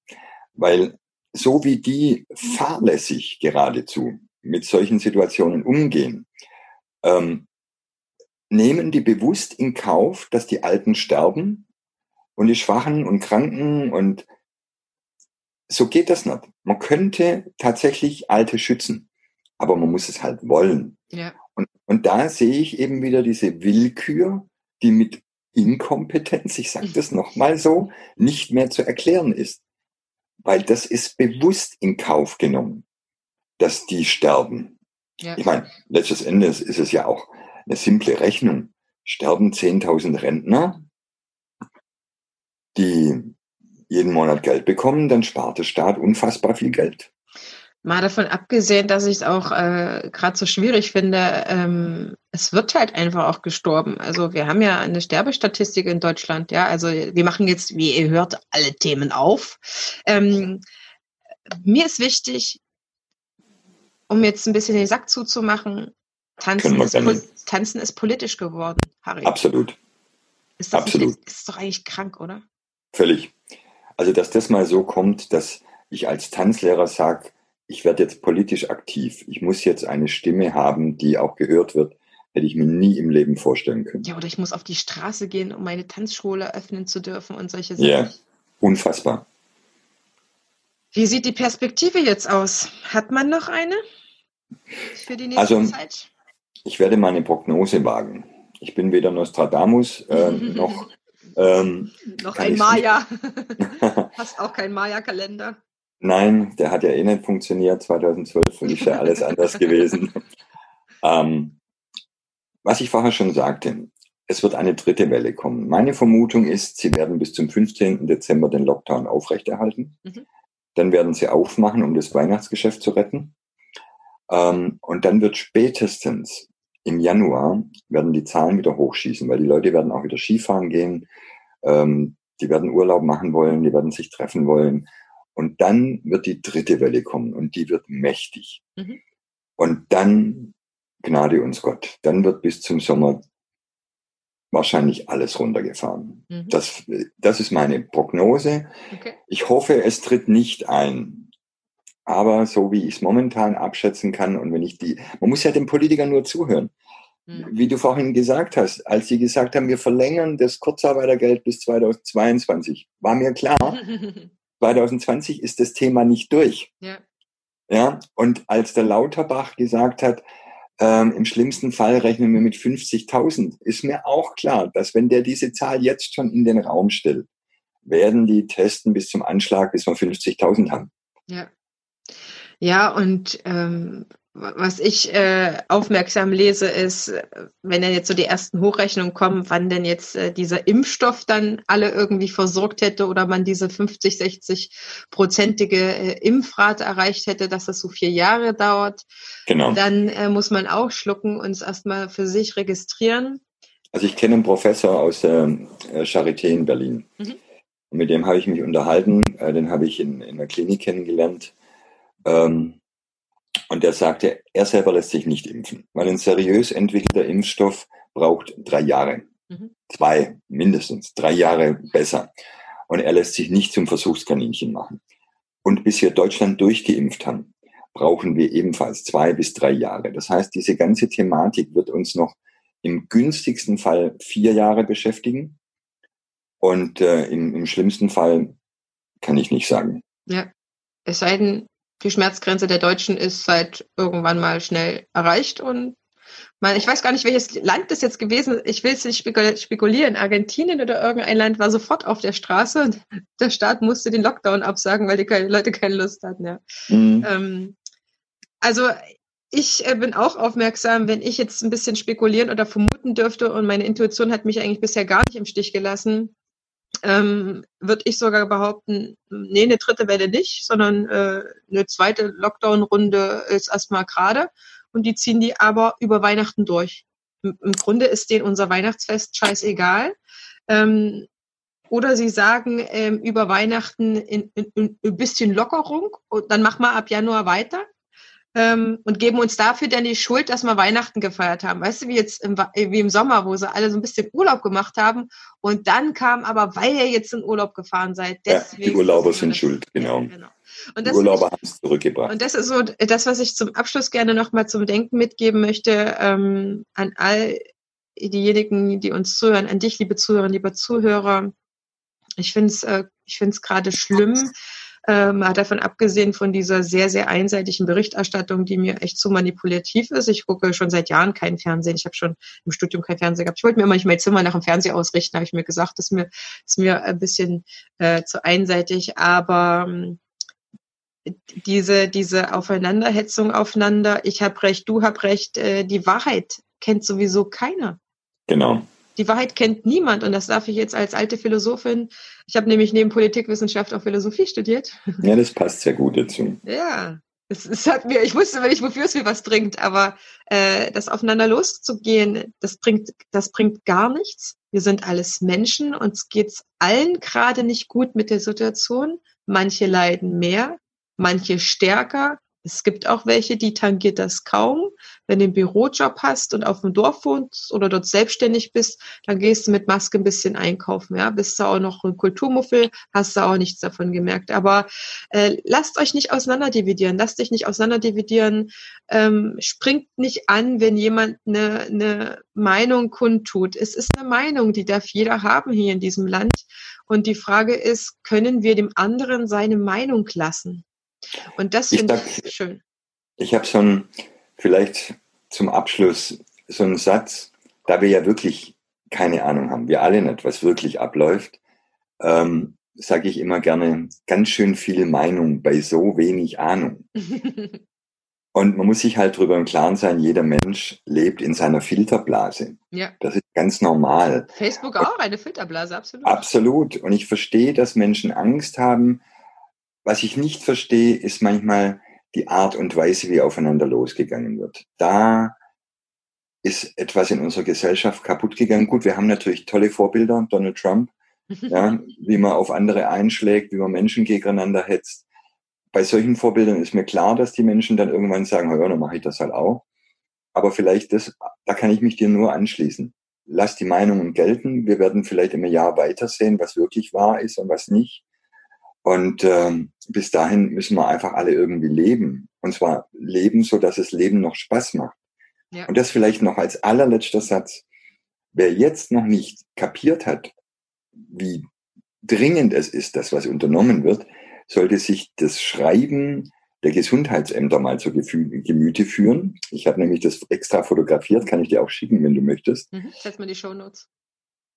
weil so wie die fahrlässig geradezu mit solchen Situationen umgehen, ähm, nehmen die bewusst in Kauf, dass die Alten sterben und die Schwachen und Kranken und so geht das nicht. Man könnte tatsächlich Alte schützen, aber man muss es halt wollen. Ja. Und, und da sehe ich eben wieder diese Willkür, die mit Inkompetenz, ich sage das nochmal so, nicht mehr zu erklären ist. Weil das ist bewusst in Kauf genommen, dass die sterben. Ja. Ich meine, letztes Endes ist es ja auch eine simple Rechnung. Sterben 10.000 Rentner, die jeden Monat Geld bekommen, dann spart der Staat unfassbar viel Geld. Mal davon abgesehen, dass ich es auch äh, gerade so schwierig finde, ähm, es wird halt einfach auch gestorben. Also wir haben ja eine Sterbestatistik in Deutschland, ja. Also wir machen jetzt, wie ihr hört, alle Themen auf. Ähm, mir ist wichtig, um jetzt ein bisschen den Sack zuzumachen, Tanzen, ist, Tanzen ist politisch geworden, Harry. Absolut. Ist, Absolut. Nicht, ist doch eigentlich krank, oder? Völlig. Also, dass das mal so kommt, dass ich als Tanzlehrer sage, ich werde jetzt politisch aktiv. Ich muss jetzt eine Stimme haben, die auch gehört wird, hätte ich mir nie im Leben vorstellen können. Ja, oder ich muss auf die Straße gehen, um meine Tanzschule öffnen zu dürfen und solche Sachen. Ja, unfassbar. Wie sieht die Perspektive jetzt aus? Hat man noch eine für die nächste also, Zeit? Ich werde meine Prognose wagen. Ich bin weder Nostradamus äh, noch ähm, Noch ein Maya. Hast auch keinen Maya-Kalender? Nein, der hat ja eh nicht funktioniert. 2012 und ist ja alles anders gewesen. Ähm, was ich vorher schon sagte, es wird eine dritte Welle kommen. Meine Vermutung ist, sie werden bis zum 15. Dezember den Lockdown aufrechterhalten. Mhm. Dann werden sie aufmachen, um das Weihnachtsgeschäft zu retten. Ähm, und dann wird spätestens im Januar werden die Zahlen wieder hochschießen, weil die Leute werden auch wieder Skifahren gehen, ähm, die werden Urlaub machen wollen, die werden sich treffen wollen. Und dann wird die dritte Welle kommen und die wird mächtig. Mhm. Und dann, Gnade uns Gott, dann wird bis zum Sommer wahrscheinlich alles runtergefahren. Mhm. Das, das ist meine Prognose. Okay. Ich hoffe, es tritt nicht ein. Aber so wie ich es momentan abschätzen kann und wenn ich die, man muss ja den Politikern nur zuhören. Mhm. Wie du vorhin gesagt hast, als sie gesagt haben, wir verlängern das Kurzarbeitergeld bis 2022, war mir klar, 2020 ist das Thema nicht durch. Ja. Ja, und als der Lauterbach gesagt hat, ähm, Im schlimmsten Fall rechnen wir mit 50.000. Ist mir auch klar, dass wenn der diese Zahl jetzt schon in den Raum stellt, werden die testen bis zum Anschlag, bis wir 50.000 haben. Ja. Ja, und ähm, was ich äh, aufmerksam lese, ist, wenn dann jetzt so die ersten Hochrechnungen kommen, wann denn jetzt äh, dieser Impfstoff dann alle irgendwie versorgt hätte oder man diese 50, 60 prozentige äh, Impfrate erreicht hätte, dass das so vier Jahre dauert. Genau. Dann äh, muss man auch schlucken und es erstmal für sich registrieren. Also ich kenne einen Professor aus der äh, Charité in Berlin. Mhm. mit dem habe ich mich unterhalten. Äh, den habe ich in, in der Klinik kennengelernt. Ähm, und er sagte, er selber lässt sich nicht impfen, weil ein seriös entwickelter Impfstoff braucht drei Jahre. Mhm. Zwei mindestens, drei Jahre besser. Und er lässt sich nicht zum Versuchskaninchen machen. Und bis wir Deutschland durchgeimpft haben, brauchen wir ebenfalls zwei bis drei Jahre. Das heißt, diese ganze Thematik wird uns noch im günstigsten Fall vier Jahre beschäftigen. Und äh, im, im schlimmsten Fall kann ich nicht sagen. Ja, es sei denn, die Schmerzgrenze der Deutschen ist seit irgendwann mal schnell erreicht und man, ich weiß gar nicht, welches Land das jetzt gewesen ist. Ich will es nicht spekulieren. Argentinien oder irgendein Land war sofort auf der Straße und der Staat musste den Lockdown absagen, weil die Leute keine Lust hatten. Ja. Mhm. Ähm, also ich äh, bin auch aufmerksam, wenn ich jetzt ein bisschen spekulieren oder vermuten dürfte und meine Intuition hat mich eigentlich bisher gar nicht im Stich gelassen, ähm, würde ich sogar behaupten, nee, eine dritte Welle nicht, sondern äh, eine zweite Lockdown-Runde ist erstmal gerade und die ziehen die aber über Weihnachten durch. Im, im Grunde ist denen unser Weihnachtsfest scheißegal. Ähm, oder sie sagen ähm, über Weihnachten in, in, in, ein bisschen Lockerung und dann machen wir ab Januar weiter ähm, und geben uns dafür dann die Schuld, dass wir Weihnachten gefeiert haben. Weißt du, wie jetzt im, wie im Sommer, wo sie alle so ein bisschen Urlaub gemacht haben und dann kam aber, weil ihr jetzt in Urlaub gefahren seid, deswegen. Ja, die Urlauber sind schuld, genau. Ja, genau. Und das, Urlauber haben es zurückgebracht. Und das ist so das, was ich zum Abschluss gerne nochmal zum Denken mitgeben möchte ähm, an all diejenigen, die uns zuhören, an dich, liebe Zuhörer, lieber Zuhörer. Ich finde es äh, ich finde es gerade schlimm, ähm, davon abgesehen von dieser sehr, sehr einseitigen Berichterstattung, die mir echt zu manipulativ ist. Ich gucke schon seit Jahren kein Fernsehen. Ich habe schon im Studium kein Fernsehen gehabt. Ich wollte mir immer nicht mein Zimmer nach dem Fernseher ausrichten, habe ich mir gesagt. Das ist mir, ist mir ein bisschen äh, zu einseitig. Aber ähm, diese, diese Aufeinanderhetzung aufeinander, ich habe recht, du hab recht, äh, die Wahrheit kennt sowieso keiner. Genau. Die Wahrheit kennt niemand und das darf ich jetzt als alte Philosophin. Ich habe nämlich neben Politikwissenschaft auch Philosophie studiert. Ja, das passt sehr gut dazu. Ja, es, es hat mir, ich wusste nicht, wofür es mir was bringt, aber äh, das aufeinander loszugehen, das bringt, das bringt gar nichts. Wir sind alles Menschen, uns geht's allen gerade nicht gut mit der Situation. Manche leiden mehr, manche stärker, es gibt auch welche, die tangiert das kaum. Wenn du einen Bürojob hast und auf dem Dorf wohnst oder dort selbstständig bist, dann gehst du mit Maske ein bisschen einkaufen. Ja, bist du auch noch ein Kulturmuffel, hast du auch nichts davon gemerkt. Aber äh, lasst euch nicht auseinanderdividieren, lasst dich nicht auseinanderdividieren. Ähm, springt nicht an, wenn jemand eine, eine Meinung kundtut. Es ist eine Meinung, die darf jeder haben hier in diesem Land. Und die Frage ist, können wir dem anderen seine Meinung lassen? Und das finde ich schön. Ich habe so ein, vielleicht zum Abschluss so einen Satz, da wir ja wirklich keine Ahnung haben, wir alle nicht, was wirklich abläuft, ähm, sage ich immer gerne, ganz schön viel Meinung bei so wenig Ahnung. Und man muss sich halt darüber im Klaren sein, jeder Mensch lebt in seiner Filterblase. Ja. Das ist ganz normal. Facebook auch, eine Filterblase, absolut. Absolut. Und ich verstehe, dass Menschen Angst haben, was ich nicht verstehe, ist manchmal die Art und Weise, wie aufeinander losgegangen wird. Da ist etwas in unserer Gesellschaft kaputt gegangen. Gut, wir haben natürlich tolle Vorbilder, Donald Trump, ja, wie man auf andere einschlägt, wie man Menschen gegeneinander hetzt. Bei solchen Vorbildern ist mir klar, dass die Menschen dann irgendwann sagen, ja, dann mache ich das halt auch. Aber vielleicht das, da kann ich mich dir nur anschließen. Lass die Meinungen gelten. Wir werden vielleicht im Jahr weitersehen, was wirklich wahr ist und was nicht. Und ähm, bis dahin müssen wir einfach alle irgendwie leben. Und zwar leben, so dass es Leben noch Spaß macht. Ja. Und das vielleicht noch als allerletzter Satz. Wer jetzt noch nicht kapiert hat, wie dringend es ist, dass was unternommen wird, sollte sich das Schreiben der Gesundheitsämter mal zu Gemüte führen. Ich habe nämlich das extra fotografiert, kann ich dir auch schicken, wenn du möchtest. Mhm, setz mal die Shownotes.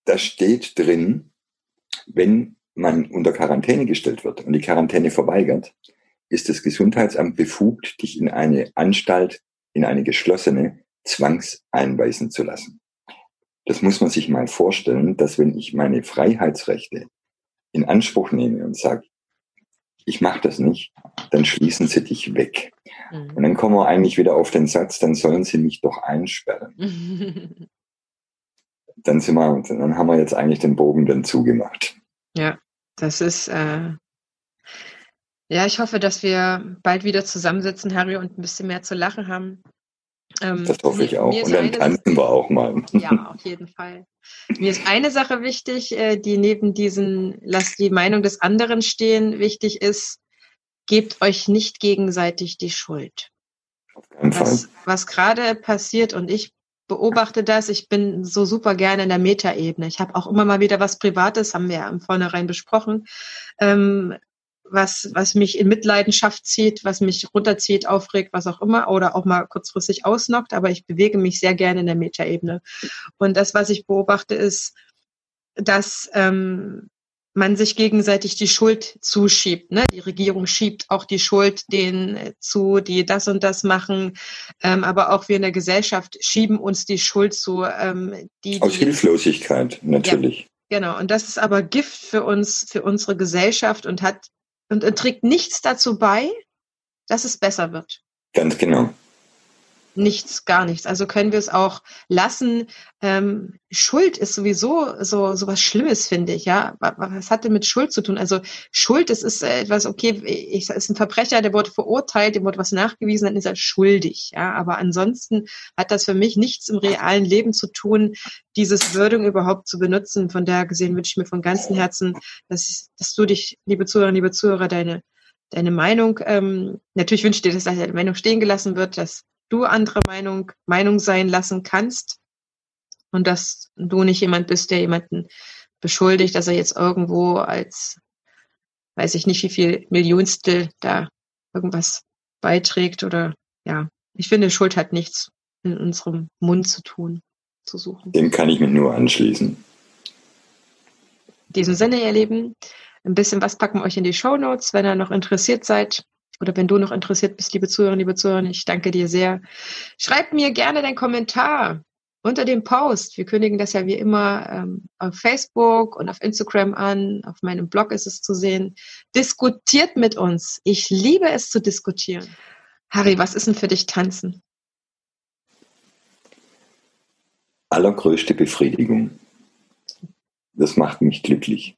Da steht drin, wenn man unter Quarantäne gestellt wird und die Quarantäne verweigert, ist das Gesundheitsamt befugt, dich in eine Anstalt, in eine geschlossene, zwangseinweisen zu lassen. Das muss man sich mal vorstellen, dass wenn ich meine Freiheitsrechte in Anspruch nehme und sage, ich mache das nicht, dann schließen sie dich weg. Mhm. Und dann kommen wir eigentlich wieder auf den Satz, dann sollen sie mich doch einsperren. dann sind wir, dann haben wir jetzt eigentlich den Bogen dann zugemacht. Ja, das ist, äh, ja, ich hoffe, dass wir bald wieder zusammensitzen, Harry, und ein bisschen mehr zu lachen haben. Ähm, das hoffe ich auch. Und dann tanzen wir auch mal. Ja, auf jeden Fall. Mir ist eine Sache wichtig, äh, die neben diesen, lasst die Meinung des anderen stehen, wichtig ist, gebt euch nicht gegenseitig die Schuld. Auf keinen was, Fall. Was gerade passiert und ich beobachte das, ich bin so super gerne in der Metaebene. Ich habe auch immer mal wieder was Privates, haben wir ja im Vornherein besprochen, ähm, was, was mich in Mitleidenschaft zieht, was mich runterzieht, aufregt, was auch immer, oder auch mal kurzfristig ausnockt, aber ich bewege mich sehr gerne in der Metaebene. Und das, was ich beobachte, ist, dass ähm, man sich gegenseitig die Schuld zuschiebt. Ne? Die Regierung schiebt auch die Schuld denen zu, die das und das machen. Ähm, aber auch wir in der Gesellschaft schieben uns die Schuld zu. Ähm, die, Aus Hilflosigkeit, natürlich. Ja. Genau, und das ist aber Gift für uns, für unsere Gesellschaft und hat und, und trägt nichts dazu bei, dass es besser wird. Ganz genau. Nichts, gar nichts. Also können wir es auch lassen. Ähm, Schuld ist sowieso so so was Schlimmes, finde ich. Ja, was hat denn mit Schuld zu tun? Also Schuld, das ist etwas. Okay, ich ist ein Verbrecher, der wurde verurteilt, dem wurde was nachgewiesen, dann ist er schuldig. Ja, aber ansonsten hat das für mich nichts im realen Leben zu tun, dieses Würdung überhaupt zu benutzen. Von daher gesehen wünsche ich mir von ganzem Herzen, dass dass du dich, liebe Zuhörer, liebe Zuhörer, deine deine Meinung. Ähm, natürlich wünsche ich dir, dass deine Meinung stehen gelassen wird, dass du andere Meinung, Meinung sein lassen kannst und dass du nicht jemand bist, der jemanden beschuldigt, dass er jetzt irgendwo als, weiß ich nicht, wie viel Millionstel da irgendwas beiträgt oder ja, ich finde, Schuld hat nichts in unserem Mund zu tun, zu suchen. Dem kann ich mich nur anschließen. In diesem Sinne, ihr Lieben, ein bisschen was packen wir euch in die Show Notes, wenn ihr noch interessiert seid oder wenn du noch interessiert bist, liebe Zuhörerinnen, liebe Zuhörer, ich danke dir sehr. Schreib mir gerne deinen Kommentar unter dem Post. Wir kündigen das ja wie immer ähm, auf Facebook und auf Instagram an. Auf meinem Blog ist es zu sehen. Diskutiert mit uns. Ich liebe es zu diskutieren. Harry, was ist denn für dich Tanzen? Allergrößte Befriedigung. Das macht mich glücklich.